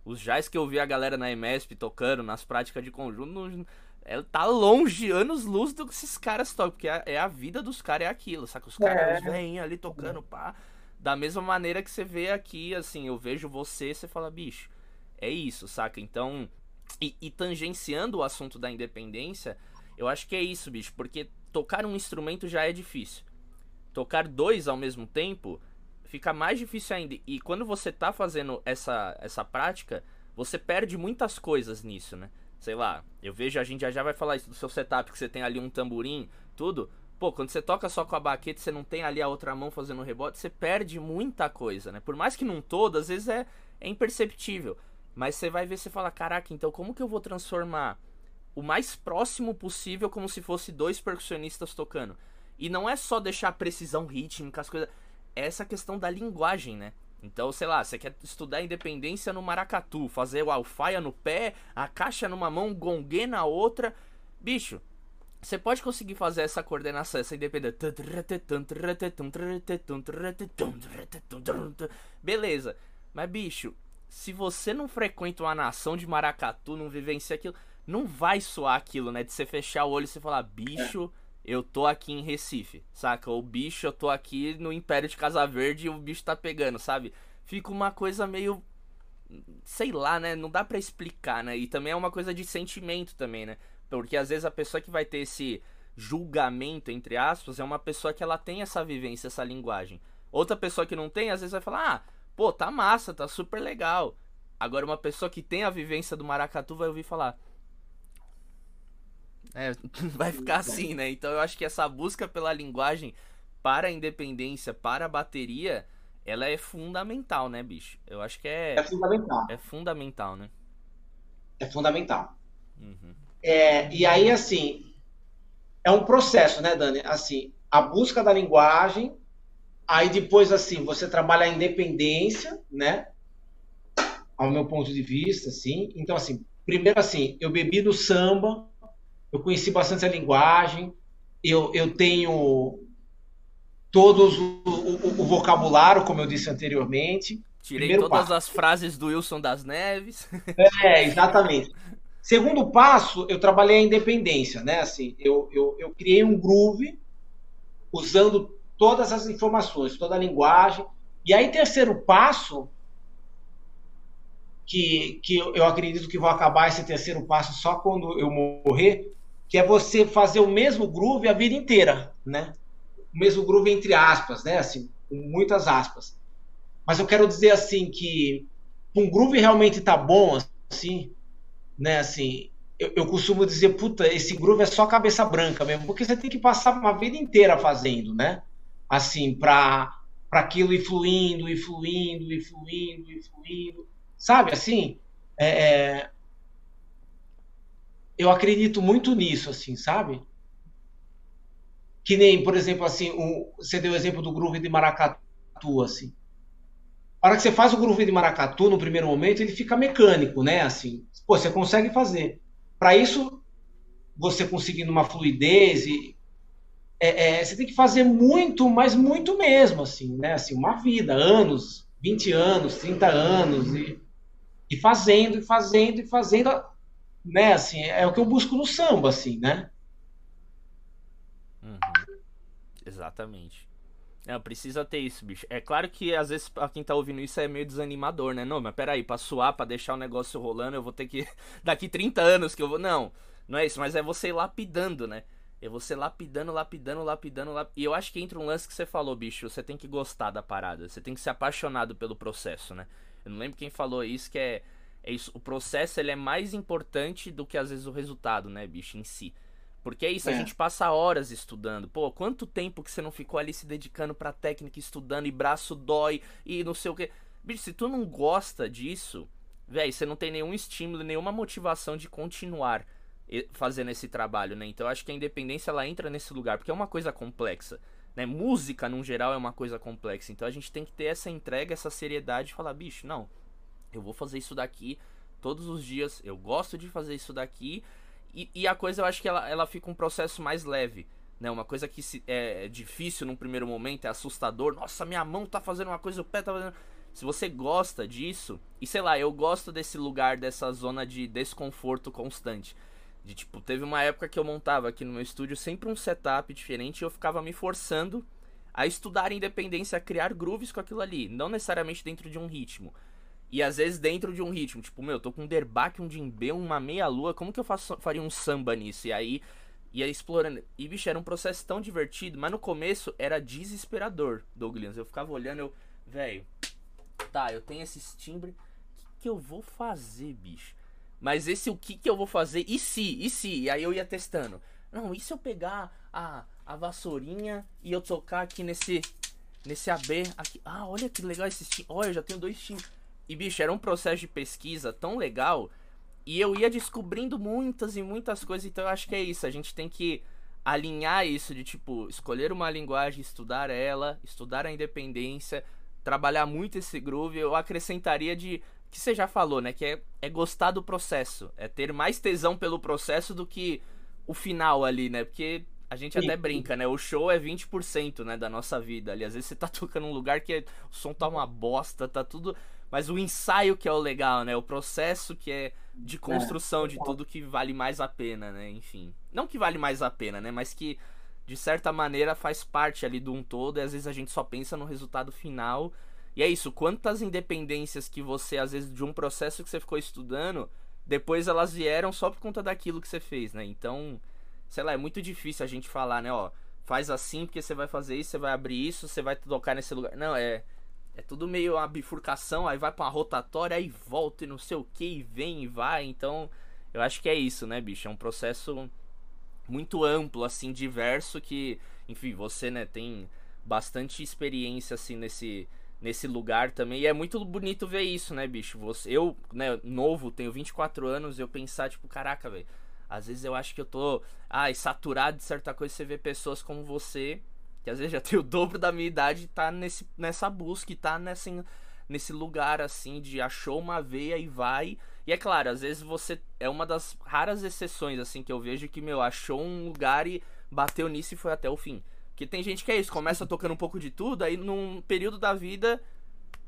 Os jazz que eu vi a galera na MSP tocando, nas práticas de conjunto, é, tá longe, anos luz do que esses caras tocam, porque é, é a vida dos caras, é aquilo, saca? Os caras é. vêm ali tocando, pá. Da mesma maneira que você vê aqui, assim, eu vejo você, você fala, bicho, é isso, saca? Então, e, e tangenciando o assunto da independência, eu acho que é isso, bicho, porque tocar um instrumento já é difícil. Tocar dois ao mesmo tempo fica mais difícil ainda. E quando você tá fazendo essa, essa prática, você perde muitas coisas nisso, né? Sei lá, eu vejo, a gente já, já vai falar isso do seu setup, que você tem ali um tamborim, tudo. Pô, quando você toca só com a baqueta, você não tem ali a outra mão fazendo rebote, você perde muita coisa, né? Por mais que não todo, às vezes é, é imperceptível. Mas você vai ver, você fala, caraca, então como que eu vou transformar o mais próximo possível, como se fosse dois percussionistas tocando. E não é só deixar a precisão rítmica, as coisas. É essa questão da linguagem, né? Então, sei lá, você quer estudar independência no maracatu, fazer o alfaia no pé, a caixa numa mão, gongue na outra. Bicho, você pode conseguir fazer essa coordenação, essa independência. Beleza. Mas, bicho, se você não frequenta uma nação de maracatu, não vivencia aquilo, não vai soar aquilo, né? De você fechar o olho e você falar, bicho, eu tô aqui em Recife, saca? O bicho, eu tô aqui no Império de Casa Verde e o bicho tá pegando, sabe? Fica uma coisa meio. Sei lá, né? Não dá para explicar, né? E também é uma coisa de sentimento também, né? Porque às vezes a pessoa que vai ter esse julgamento, entre aspas, é uma pessoa que ela tem essa vivência, essa linguagem. Outra pessoa que não tem, às vezes vai falar, ah, pô, tá massa, tá super legal. Agora uma pessoa que tem a vivência do maracatu vai ouvir falar, é, vai ficar assim, né? Então eu acho que essa busca pela linguagem para a independência, para a bateria, ela é fundamental, né, bicho? Eu acho que é. É fundamental. É fundamental, né? É fundamental. Uhum. É, e aí, assim, é um processo, né, Dani? Assim, a busca da linguagem, aí depois, assim, você trabalha a independência, né? Ao meu ponto de vista, assim. Então, assim, primeiro, assim, eu bebi do samba, eu conheci bastante a linguagem, eu, eu tenho todos o, o, o vocabulário, como eu disse anteriormente. Tirei Primeiro todas passo. as frases do Wilson das Neves. É, exatamente. Segundo passo, eu trabalhei a independência, né? Assim, eu, eu, eu criei um groove usando todas as informações, toda a linguagem. E aí, terceiro passo, que, que eu acredito que vou acabar esse terceiro passo só quando eu morrer, que é você fazer o mesmo groove a vida inteira, né? O mesmo groove entre aspas, né? Assim, com muitas aspas. Mas eu quero dizer assim que um groove realmente tá bom, assim, né? Assim, eu, eu, costumo dizer, puta, esse groove é só cabeça branca mesmo, porque você tem que passar uma vida inteira fazendo, né? Assim, para para aquilo ir fluindo, e fluindo, e fluindo, e fluindo, sabe? Assim, é, é eu acredito muito nisso, assim, sabe? Que nem, por exemplo, assim, um, você deu o exemplo do groove de maracatu, assim. A hora que você faz o groove de maracatu, no primeiro momento, ele fica mecânico, né? Assim, pô, você consegue fazer. Para isso, você conseguindo uma fluidez e é, é, você tem que fazer muito, mas muito mesmo, assim, né? Assim, uma vida, anos, 20 anos, 30 anos, e, e fazendo, e fazendo, e fazendo, né, assim, é o que eu busco no samba, assim, né? Uhum. Exatamente. Não, precisa ter isso, bicho. É claro que às vezes pra quem tá ouvindo isso é meio desanimador, né? Não, mas peraí, pra suar, pra deixar o negócio rolando, eu vou ter que. Daqui 30 anos que eu vou. Não, não é isso, mas é você lapidando, né? É você lapidando, lapidando, lapidando. E eu acho que entra um lance que você falou, bicho. Você tem que gostar da parada. Você tem que ser apaixonado pelo processo, né? Eu não lembro quem falou isso, que é é isso, o processo ele é mais importante do que às vezes o resultado, né, bicho, em si. Porque é isso, é. a gente passa horas estudando. Pô, quanto tempo que você não ficou ali se dedicando pra técnica, estudando, e braço dói, e não sei o que. Bicho, se tu não gosta disso, velho, você não tem nenhum estímulo, nenhuma motivação de continuar fazendo esse trabalho, né? Então eu acho que a independência ela entra nesse lugar, porque é uma coisa complexa. Né? Música, no geral, é uma coisa complexa. Então a gente tem que ter essa entrega, essa seriedade e falar, bicho, não, eu vou fazer isso daqui todos os dias, eu gosto de fazer isso daqui. E, e a coisa eu acho que ela, ela fica um processo mais leve. Né, uma coisa que se, é difícil num primeiro momento, é assustador. Nossa, minha mão tá fazendo uma coisa, o pé tá fazendo. Se você gosta disso, e sei lá, eu gosto desse lugar, dessa zona de desconforto constante. De tipo, teve uma época que eu montava aqui no meu estúdio sempre um setup diferente e eu ficava me forçando a estudar independência, a criar grooves com aquilo ali. Não necessariamente dentro de um ritmo, e às vezes dentro de um ritmo, tipo, meu, tô com um derbaque, um djembe, uma meia-lua, como que eu faço, faria um samba nisso? E aí ia explorando. E, bicho, era um processo tão divertido, mas no começo era desesperador, Douglas. Eu ficava olhando, eu, velho, tá, eu tenho esses timbres, o que, que eu vou fazer, bicho? Mas esse o que que eu vou fazer? E se? E se? E aí eu ia testando. Não, e se eu pegar a, a vassourinha e eu tocar aqui nesse nesse AB aqui? Ah, olha que legal esse timbres. Olha, eu já tenho dois timbres. E, bicho, era um processo de pesquisa tão legal. E eu ia descobrindo muitas e muitas coisas. Então, eu acho que é isso. A gente tem que alinhar isso de tipo escolher uma linguagem, estudar ela, estudar a independência, trabalhar muito esse groove, eu acrescentaria de que você já falou, né, que é, é gostar do processo, é ter mais tesão pelo processo do que o final ali, né? Porque a gente até brinca, né? O show é 20%, né, da nossa vida ali. Às vezes você tá tocando num lugar que o som tá uma bosta, tá tudo. Mas o ensaio que é o legal, né? O processo que é de construção de tudo que vale mais a pena, né? Enfim. Não que vale mais a pena, né? Mas que, de certa maneira, faz parte ali do um todo. E às vezes a gente só pensa no resultado final. E é isso, quantas independências que você, às vezes, de um processo que você ficou estudando, depois elas vieram só por conta daquilo que você fez, né? Então sei lá, é muito difícil a gente falar, né, ó, faz assim porque você vai fazer isso, você vai abrir isso, você vai tocar nesse lugar. Não, é é tudo meio uma bifurcação, aí vai para uma rotatória, aí volta e não sei o que, e vem e vai. Então, eu acho que é isso, né, bicho? É um processo muito amplo, assim, diverso, que, enfim, você, né, tem bastante experiência, assim, nesse, nesse lugar também. E é muito bonito ver isso, né, bicho? Você, eu, né, novo, tenho 24 anos, eu pensar, tipo, caraca, velho às vezes eu acho que eu tô, ai, saturado de certa coisa. Você vê pessoas como você, que às vezes já tem o dobro da minha idade, e tá nesse, nessa busca, e tá nesse, nesse lugar assim de achou uma veia e vai. E é claro, às vezes você é uma das raras exceções assim que eu vejo que meu achou um lugar e bateu nisso e foi até o fim. Porque tem gente que é isso, começa tocando um pouco de tudo, aí num período da vida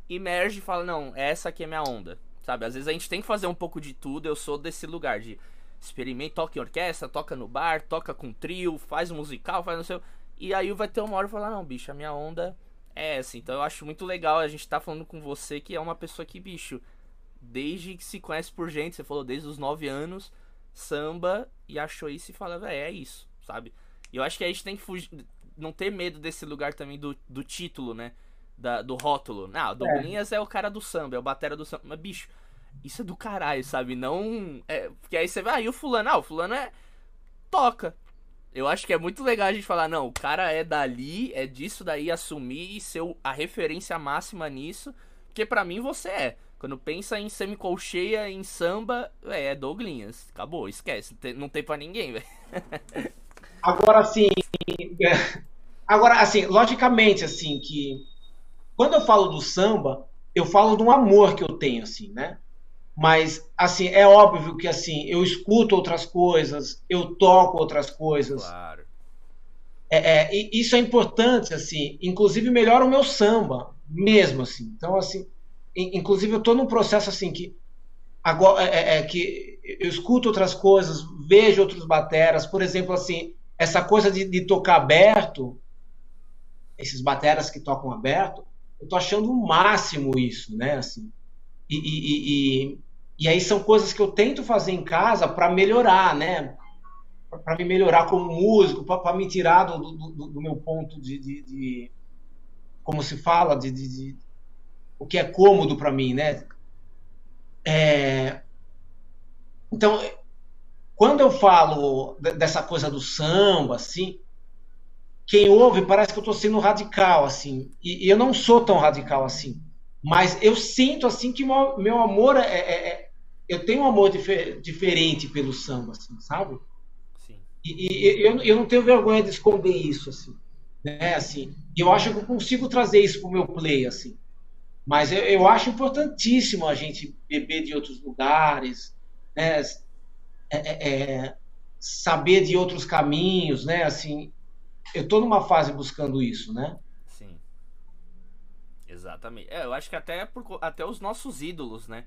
emerge e fala: "Não, essa aqui é minha onda". Sabe? Às vezes a gente tem que fazer um pouco de tudo. Eu sou desse lugar de experimenta, toca em orquestra, toca no bar, toca com trio, faz musical, faz não sei. E aí vai ter uma hora e falar, não, bicho, a minha onda é essa. Então eu acho muito legal a gente tá falando com você que é uma pessoa que, bicho, desde que se conhece por gente, você falou desde os 9 anos, samba e achou isso e fala, velho, é isso, sabe? E eu acho que a gente tem que fugir, não ter medo desse lugar também do, do título, né? Da, do rótulo. Ah, o Douglinhas é. é o cara do samba, é o batera do samba. Mas, bicho, isso é do caralho, sabe? Não. É, porque aí você vai, ah, e o fulano? Ah, o fulano é. Toca. Eu acho que é muito legal a gente falar, não, o cara é dali, é disso daí, assumir e ser a referência máxima nisso. Porque para mim você é. Quando pensa em semicolcheia, em samba, é, é Douglinhas. Acabou, esquece. Não tem para ninguém, velho. Agora, assim. Agora, assim, logicamente, assim, que. Quando eu falo do samba, eu falo de um amor que eu tenho, assim, né? Mas, assim, é óbvio que, assim, eu escuto outras coisas, eu toco outras coisas. Claro. É, é, isso é importante, assim, inclusive melhora o meu samba, mesmo, assim. Então, assim, inclusive eu estou num processo, assim, que agora é, é, é, que eu escuto outras coisas, vejo outros bateras, por exemplo, assim, essa coisa de, de tocar aberto, esses bateras que tocam aberto, eu tô achando o máximo isso, né, assim. E, e, e, e aí são coisas que eu tento fazer em casa para melhorar, né? Para me melhorar como músico, para me tirar do, do, do meu ponto de, de, de, como se fala, de, de o que é cômodo para mim, né? É... Então, quando eu falo dessa coisa do samba, assim, quem ouve parece que eu estou sendo radical, assim, e, e, eu não sou tão radical assim. Mas eu sinto assim que meu, amor é, é, é eu tenho um amor dif diferente pelo samba, assim, sabe? Sim. E, e eu, eu não tenho vergonha de esconder isso, assim. Né, assim, eu acho que eu consigo trazer isso pro meu play, assim. Mas eu, eu acho importantíssimo a gente beber de outros lugares, né? É, é, é saber de outros caminhos, né? Assim, eu estou numa fase buscando isso, né? Sim. Exatamente. É, eu acho que até, por, até os nossos ídolos, né?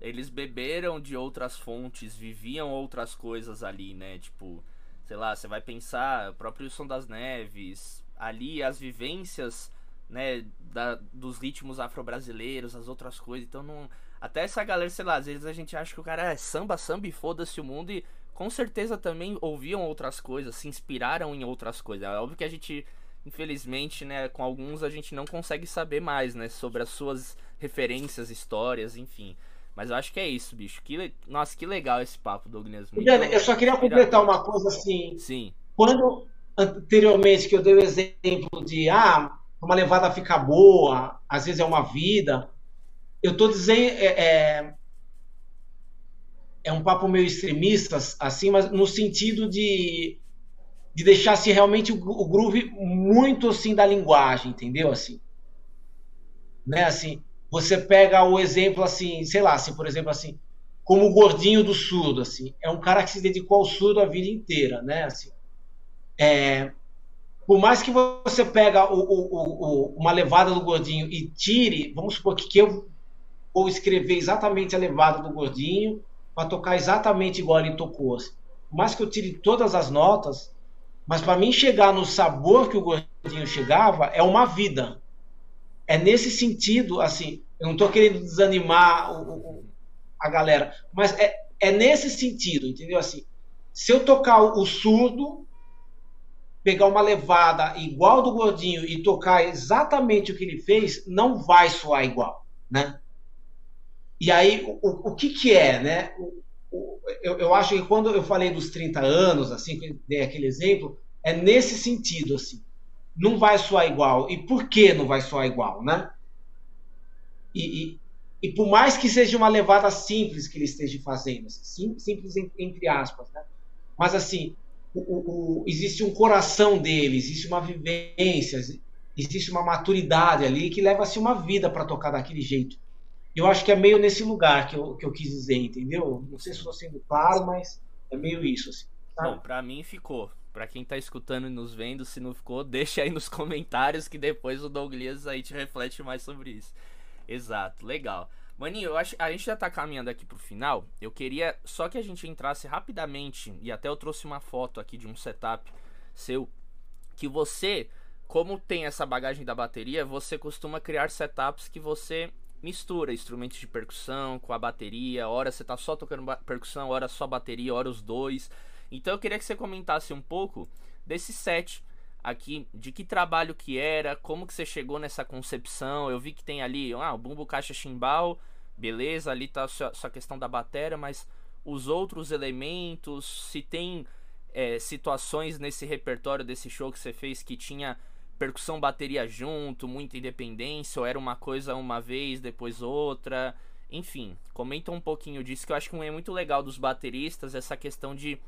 Eles beberam de outras fontes, viviam outras coisas ali, né? Tipo, sei lá, você vai pensar, o próprio Som das Neves, ali as vivências, né, da, dos ritmos afro-brasileiros, as outras coisas. Então, não, até essa galera, sei lá, às vezes a gente acha que o cara é samba, samba e foda-se o mundo e com certeza também ouviam outras coisas, se inspiraram em outras coisas. É óbvio que a gente, infelizmente, né, com alguns a gente não consegue saber mais, né, sobre as suas referências, histórias, enfim. Mas eu acho que é isso, bicho. Que, nossa, que legal esse papo, Douglas. Muito eu só queria completar uma coisa assim. Sim. Quando anteriormente que eu dei o exemplo de ah, uma levada fica boa, às vezes é uma vida. Eu tô dizendo é, é, é um papo meio extremista assim, mas no sentido de de deixar assim, realmente o, o groove muito assim da linguagem, entendeu? Assim, né? Assim, você pega o exemplo assim, sei lá, assim, por exemplo assim, como o gordinho do surdo, assim, é um cara que se dedicou ao surdo a vida inteira, né? Assim, é, por mais que você pega o, o, o, uma levada do gordinho e tire, vamos supor que, que eu vou escrever exatamente a levada do gordinho para tocar exatamente igual ele tocou. Assim. Por mais que eu tire todas as notas, mas para mim chegar no sabor que o gordinho chegava é uma vida. É nesse sentido, assim, eu não estou querendo desanimar o, o, a galera, mas é, é nesse sentido, entendeu? Assim, se eu tocar o surdo, pegar uma levada igual do gordinho e tocar exatamente o que ele fez, não vai soar igual, né? E aí, o, o que que é, né? Eu, eu acho que quando eu falei dos 30 anos, assim, dei aquele exemplo, é nesse sentido, assim. Não vai soar igual. E por que não vai soar igual, né? E, e, e por mais que seja uma levada simples que ele esteja fazendo, assim, simples entre aspas, né? Mas assim, o, o, existe um coração dele, existe uma vivência, existe uma maturidade ali que leva-se uma vida para tocar daquele jeito. Eu acho que é meio nesse lugar que eu, que eu quis dizer, entendeu? Não sei se estou sendo claro, mas é meio isso. Assim, Bom, para mim ficou. Para quem tá escutando e nos vendo, se não ficou, deixa aí nos comentários que depois o Douglas aí te reflete mais sobre isso. Exato, legal. Maninho, eu acho, a gente já tá caminhando aqui pro final. Eu queria só que a gente entrasse rapidamente, e até eu trouxe uma foto aqui de um setup seu, que você, como tem essa bagagem da bateria, você costuma criar setups que você mistura instrumentos de percussão com a bateria. Hora você tá só tocando percussão, hora só bateria, hora os dois. Então eu queria que você comentasse um pouco desse set aqui de que trabalho que era, como que você chegou nessa concepção. Eu vi que tem ali, ah, o bumbo caixa chimbal, beleza, ali tá a sua, sua questão da bateria, mas os outros elementos, se tem é, situações nesse repertório desse show que você fez que tinha percussão bateria junto, muita independência, ou era uma coisa uma vez, depois outra. Enfim, comenta um pouquinho disso que eu acho que é muito legal dos bateristas essa questão de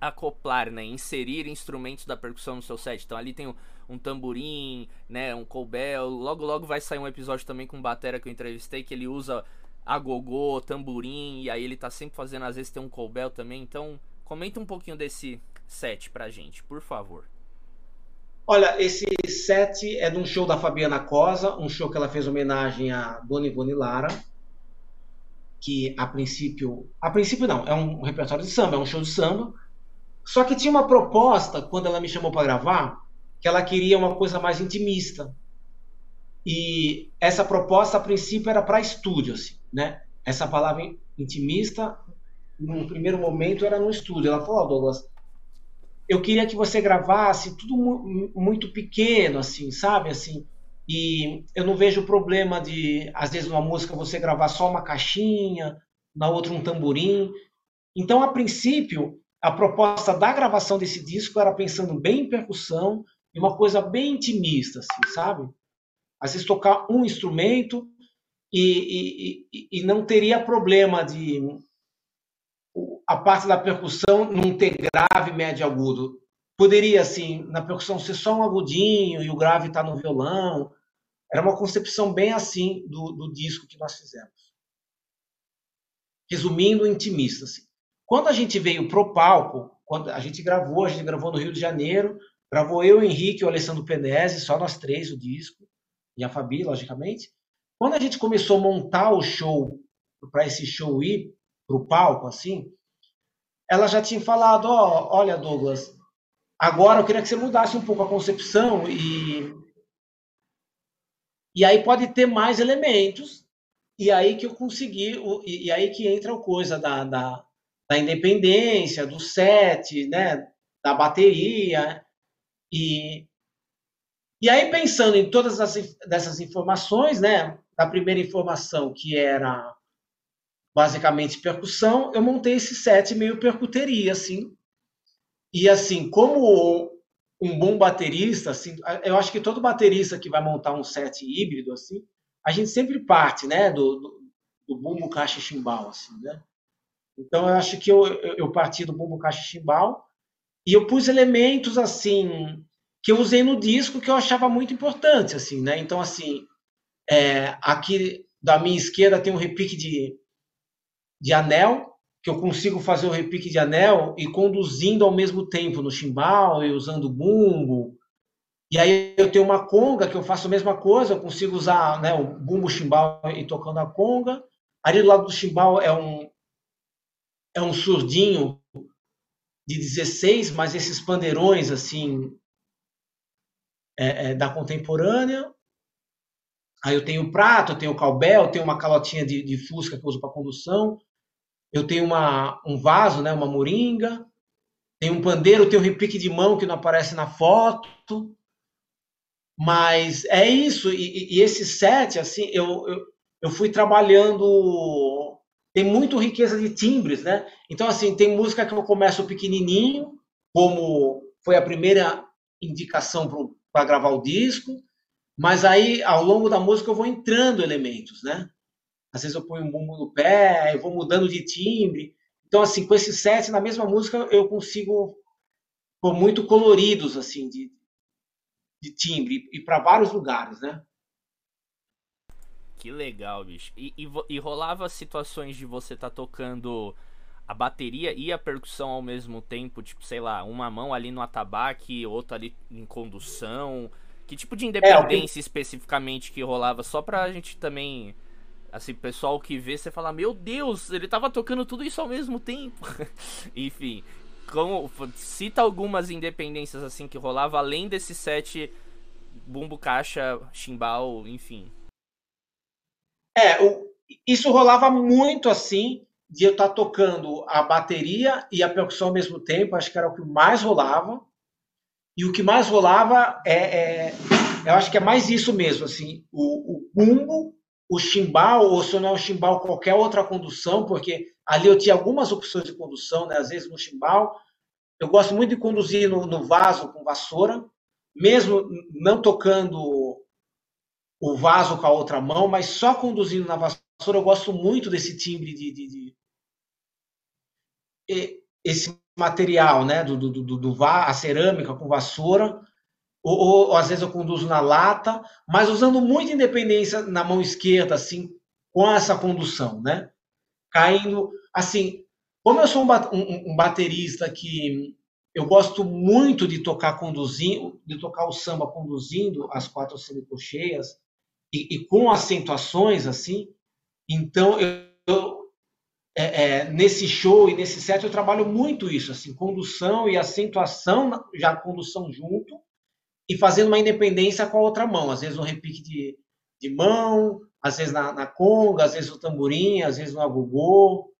acoplar, né, inserir instrumentos da percussão no seu set. Então ali tem um, um tamborim, né, um cowbell. Logo logo vai sair um episódio também com um batera que eu entrevistei que ele usa agogô, tamborim e aí ele tá sempre fazendo às vezes tem um cowbell também. Então, comenta um pouquinho desse set pra gente, por favor. Olha, esse set é de um show da Fabiana Cosa, um show que ela fez homenagem a Dona Ivone Lara, que a princípio, a princípio não, é um repertório de samba, é um show de samba, só que tinha uma proposta, quando ela me chamou para gravar, que ela queria uma coisa mais intimista. E essa proposta, a princípio, era para estúdio, assim, né? Essa palavra intimista, no primeiro momento, era no estúdio. Ela falou, oh, Douglas, eu queria que você gravasse tudo muito pequeno, assim, sabe? Assim, e eu não vejo problema de, às vezes, numa música você gravar só uma caixinha, na outra um tamborim. Então, a princípio, a proposta da gravação desse disco era pensando bem em percussão e uma coisa bem intimista, assim, sabe? Às vezes tocar um instrumento e, e, e não teria problema de a parte da percussão não ter grave, médio e agudo. Poderia, assim, na percussão ser só um agudinho e o grave estar tá no violão. Era uma concepção bem assim do, do disco que nós fizemos. Resumindo, intimista. Assim. Quando a gente veio pro palco, quando a gente gravou, a gente gravou no Rio de Janeiro, gravou eu, o Henrique e o Alessandro Penese, só nós três o disco, e a Fabi, logicamente. Quando a gente começou a montar o show, para esse show ir pro palco, assim, ela já tinha falado, ó, oh, olha, Douglas, agora eu queria que você mudasse um pouco a concepção e e aí pode ter mais elementos e aí que eu consegui e, aí que entra a coisa da, da da independência, do set, né, da bateria. E, e aí, pensando em todas as, dessas informações, né, da primeira informação, que era basicamente percussão, eu montei esse set meio percuteria, assim. E assim, como um bom baterista, assim, eu acho que todo baterista que vai montar um set híbrido, assim, a gente sempre parte, né, do, do, do bumbo, caixa e chimbal, assim, né? Então, eu acho que eu, eu, parti do bumbo caixa chimbal e eu pus elementos assim que eu usei no disco que eu achava muito importante, assim, né? Então, assim, é, aqui da minha esquerda tem um repique de, de anel, que eu consigo fazer o repique de anel e conduzindo ao mesmo tempo no chimbal e usando bumbo. E aí eu tenho uma conga que eu faço a mesma coisa, eu consigo usar né, o bumbo chimbal e tocando a conga. Ali do lado do chimbal é um é um surdinho de 16, mas esses pandeirões assim é, é, da contemporânea. Aí eu tenho prato, eu tenho calbel, eu tenho uma calotinha de, de fusca que eu uso para condução. Eu tenho uma, um vaso, né, uma moringa. Tem um pandeiro, tem um repique de mão que não aparece na foto. Mas é isso. E, e esse set, assim, eu, eu, eu fui trabalhando. Tem muito riqueza de timbres, né? Então, assim, tem música que eu começo pequenininho, como foi a primeira indicação para gravar o disco, mas aí ao longo da música eu vou entrando elementos, né? Às vezes eu ponho um bumbo no pé, eu vou mudando de timbre. Então assim, com esse set na mesma música eu consigo pôr muito coloridos assim de, de timbre e para vários lugares, né? Que legal, bicho. E, e, e rolava situações de você estar tá tocando a bateria e a percussão ao mesmo tempo, tipo, sei lá, uma mão ali no atabaque, outra ali em condução. Que tipo de independência é, especificamente que rolava? Só pra gente também. Assim, pessoal que vê, você fala, meu Deus, ele tava tocando tudo isso ao mesmo tempo. Enfim, como, cita algumas independências assim que rolava, além desse set bumbo, caixa, chimbal, enfim. É, o, isso rolava muito assim de eu estar tá tocando a bateria e a percussão ao mesmo tempo, acho que era o que mais rolava. E o que mais rolava é, é eu acho que é mais isso mesmo, assim, o, o bumbo, o chimbal, ou se não é o chimbal, qualquer outra condução, porque ali eu tinha algumas opções de condução, né? Às vezes no chimbal, eu gosto muito de conduzir no, no vaso com vassoura, mesmo não tocando o vaso com a outra mão, mas só conduzindo na vassoura. Eu gosto muito desse timbre de, de, de esse material, né, do, do, do, do, a cerâmica com vassoura, ou, ou, ou, às vezes eu conduzo na lata, mas usando muita independência na mão esquerda, assim, com essa condução, né, caindo, assim, como eu sou um, um, um baterista que eu gosto muito de tocar conduzindo, de tocar o samba conduzindo as quatro semicolcheias e, e com acentuações assim, então, eu, eu é, é, nesse show e nesse set eu trabalho muito isso, assim, condução e acentuação, já condução junto, e fazendo uma independência com a outra mão. Às vezes um repique de, de mão, às vezes na, na conga, às vezes no tamborim, às vezes no agogô.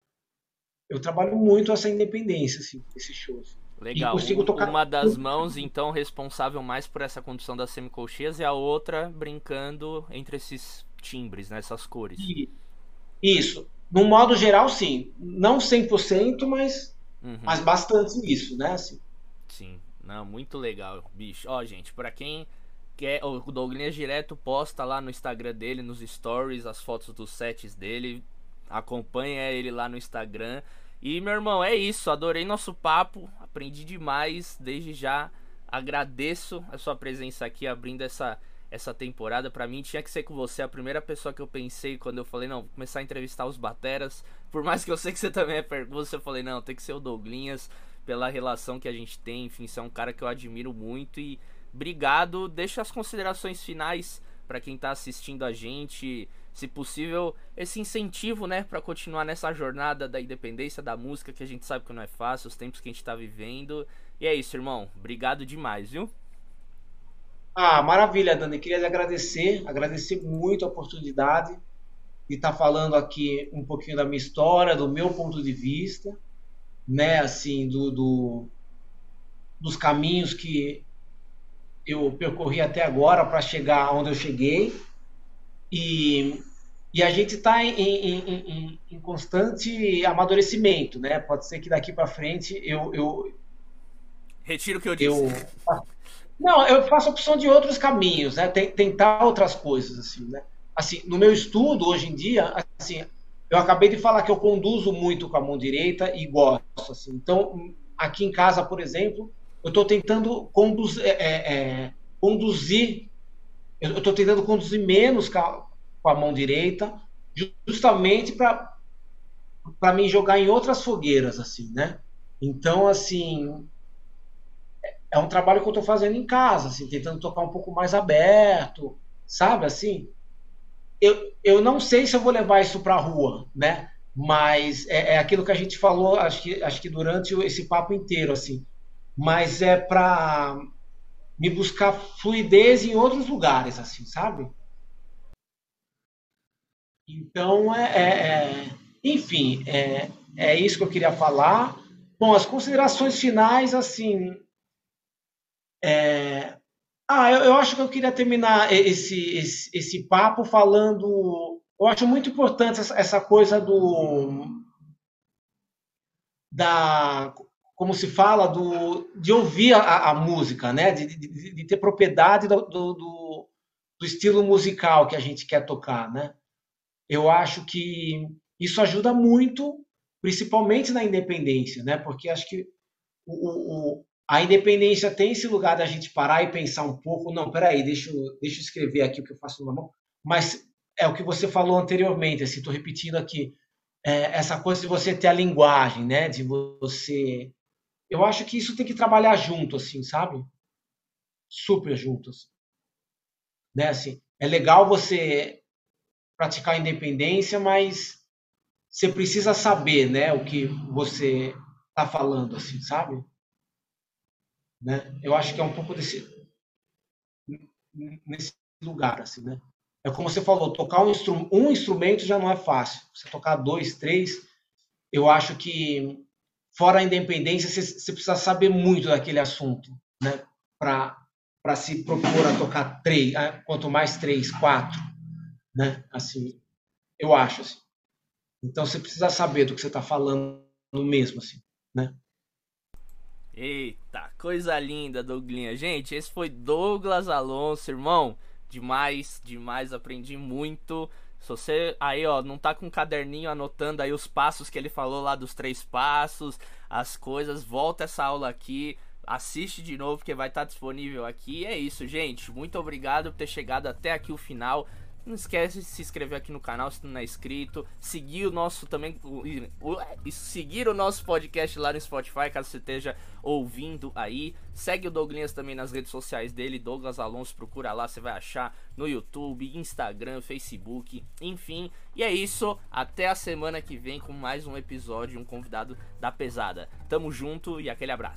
Eu trabalho muito essa independência, assim, nesses shows. Legal. E consigo tocar... Uma das mãos, então, responsável mais por essa condução das semicolcheias e a outra brincando entre esses timbres, nessas né, cores. E isso. No modo geral, sim. Não 100%, mas, uhum. mas bastante isso, né? Assim. Sim. Não, muito legal, bicho. Ó, gente, para quem quer, o Douglas direto posta lá no Instagram dele, nos stories, as fotos dos sets dele. Acompanha ele lá no Instagram. E, meu irmão, é isso. Adorei nosso papo. Aprendi demais. Desde já agradeço a sua presença aqui, abrindo essa essa temporada. para mim tinha que ser com você, a primeira pessoa que eu pensei quando eu falei, não, vou começar a entrevistar os bateras. Por mais que eu sei que você também é pergunta, eu falei, não, tem que ser o Douglinhas, pela relação que a gente tem, enfim, você é um cara que eu admiro muito e obrigado. Deixa as considerações finais para quem tá assistindo a gente, se possível, esse incentivo, né, para continuar nessa jornada da independência da música, que a gente sabe que não é fácil, os tempos que a gente tá vivendo. E é isso, irmão. Obrigado demais, viu? Ah, maravilha, Dani. Queria agradecer, agradecer muito a oportunidade de estar falando aqui um pouquinho da minha história, do meu ponto de vista, né, assim, do, do dos caminhos que eu percorri até agora para chegar onde eu cheguei. E, e a gente está em, em, em, em, constante amadurecimento, né? Pode ser que daqui para frente eu, eu. Retiro o que eu disse. Eu, não, eu faço opção de outros caminhos, né? Tentar outras coisas, assim, né? Assim, no meu estudo, hoje em dia, assim, eu acabei de falar que eu conduzo muito com a mão direita e gosto, assim. Então, aqui em casa, por exemplo, eu estou tentando é, é, é conduzir, eu estou tentando conduzir menos com a, com a mão direita, justamente para para mim jogar em outras fogueiras, assim, né? Então, assim, é um trabalho que eu estou fazendo em casa, assim, tentando tocar um pouco mais aberto, sabe, assim. Eu, eu não sei se eu vou levar isso para a rua, né? Mas é, é, aquilo que a gente falou, acho que, acho que durante esse papo inteiro, assim. Mas é para me buscar fluidez em outros lugares, assim, sabe? Então, é, é, é enfim, é, é isso que eu queria falar. Bom, as considerações finais, assim. É... Ah, eu, eu, acho que eu queria terminar esse, esse, esse papo falando. Eu acho muito importante essa, essa coisa do. Da, como se fala, do, de ouvir a, a música, né? De, de, de ter propriedade do, do, do, estilo musical que a gente quer tocar, né? Eu acho que isso ajuda muito, principalmente na independência, né? Porque acho que o, o, a independência tem esse lugar da gente parar e pensar um pouco. Não, peraí, deixa eu, deixa eu escrever aqui o que eu faço na mão. Mas é o que você falou anteriormente, assim, estou repetindo aqui. É, essa coisa de você ter a linguagem, né? De você. Eu acho que isso tem que trabalhar junto, assim, sabe? Super juntos. Né? Assim, é legal você praticar a independência, mas você precisa saber, né, o que você está falando, assim, sabe? Né? Eu acho que é um pouco desse nesse lugar, assim, né? É como você falou, tocar um, um instrumento já não é fácil. Você tocar dois, três, eu acho que fora a independência você, precisa saber muito daquele assunto, né? Para se propor a tocar três, quanto mais três, quatro, né? Assim, eu acho assim. Então você precisa saber do que você está falando mesmo, assim, né? Eita, coisa linda, Douglinha. Gente, esse foi Douglas Alonso, irmão. Demais, demais, aprendi muito. Se você aí, ó, não tá com um caderninho anotando aí os passos que ele falou lá dos três passos, as coisas, volta essa aula aqui, assiste de novo porque vai estar tá disponível aqui. É isso, gente. Muito obrigado por ter chegado até aqui o final. Não esquece de se inscrever aqui no canal se não é inscrito. Seguir o nosso também. O, seguir o nosso podcast lá no Spotify, caso você esteja ouvindo aí. Segue o Douglas também nas redes sociais dele, Douglas Alonso. Procura lá, você vai achar no YouTube, Instagram, Facebook, enfim. E é isso. Até a semana que vem com mais um episódio, um convidado da pesada. Tamo junto e aquele abraço.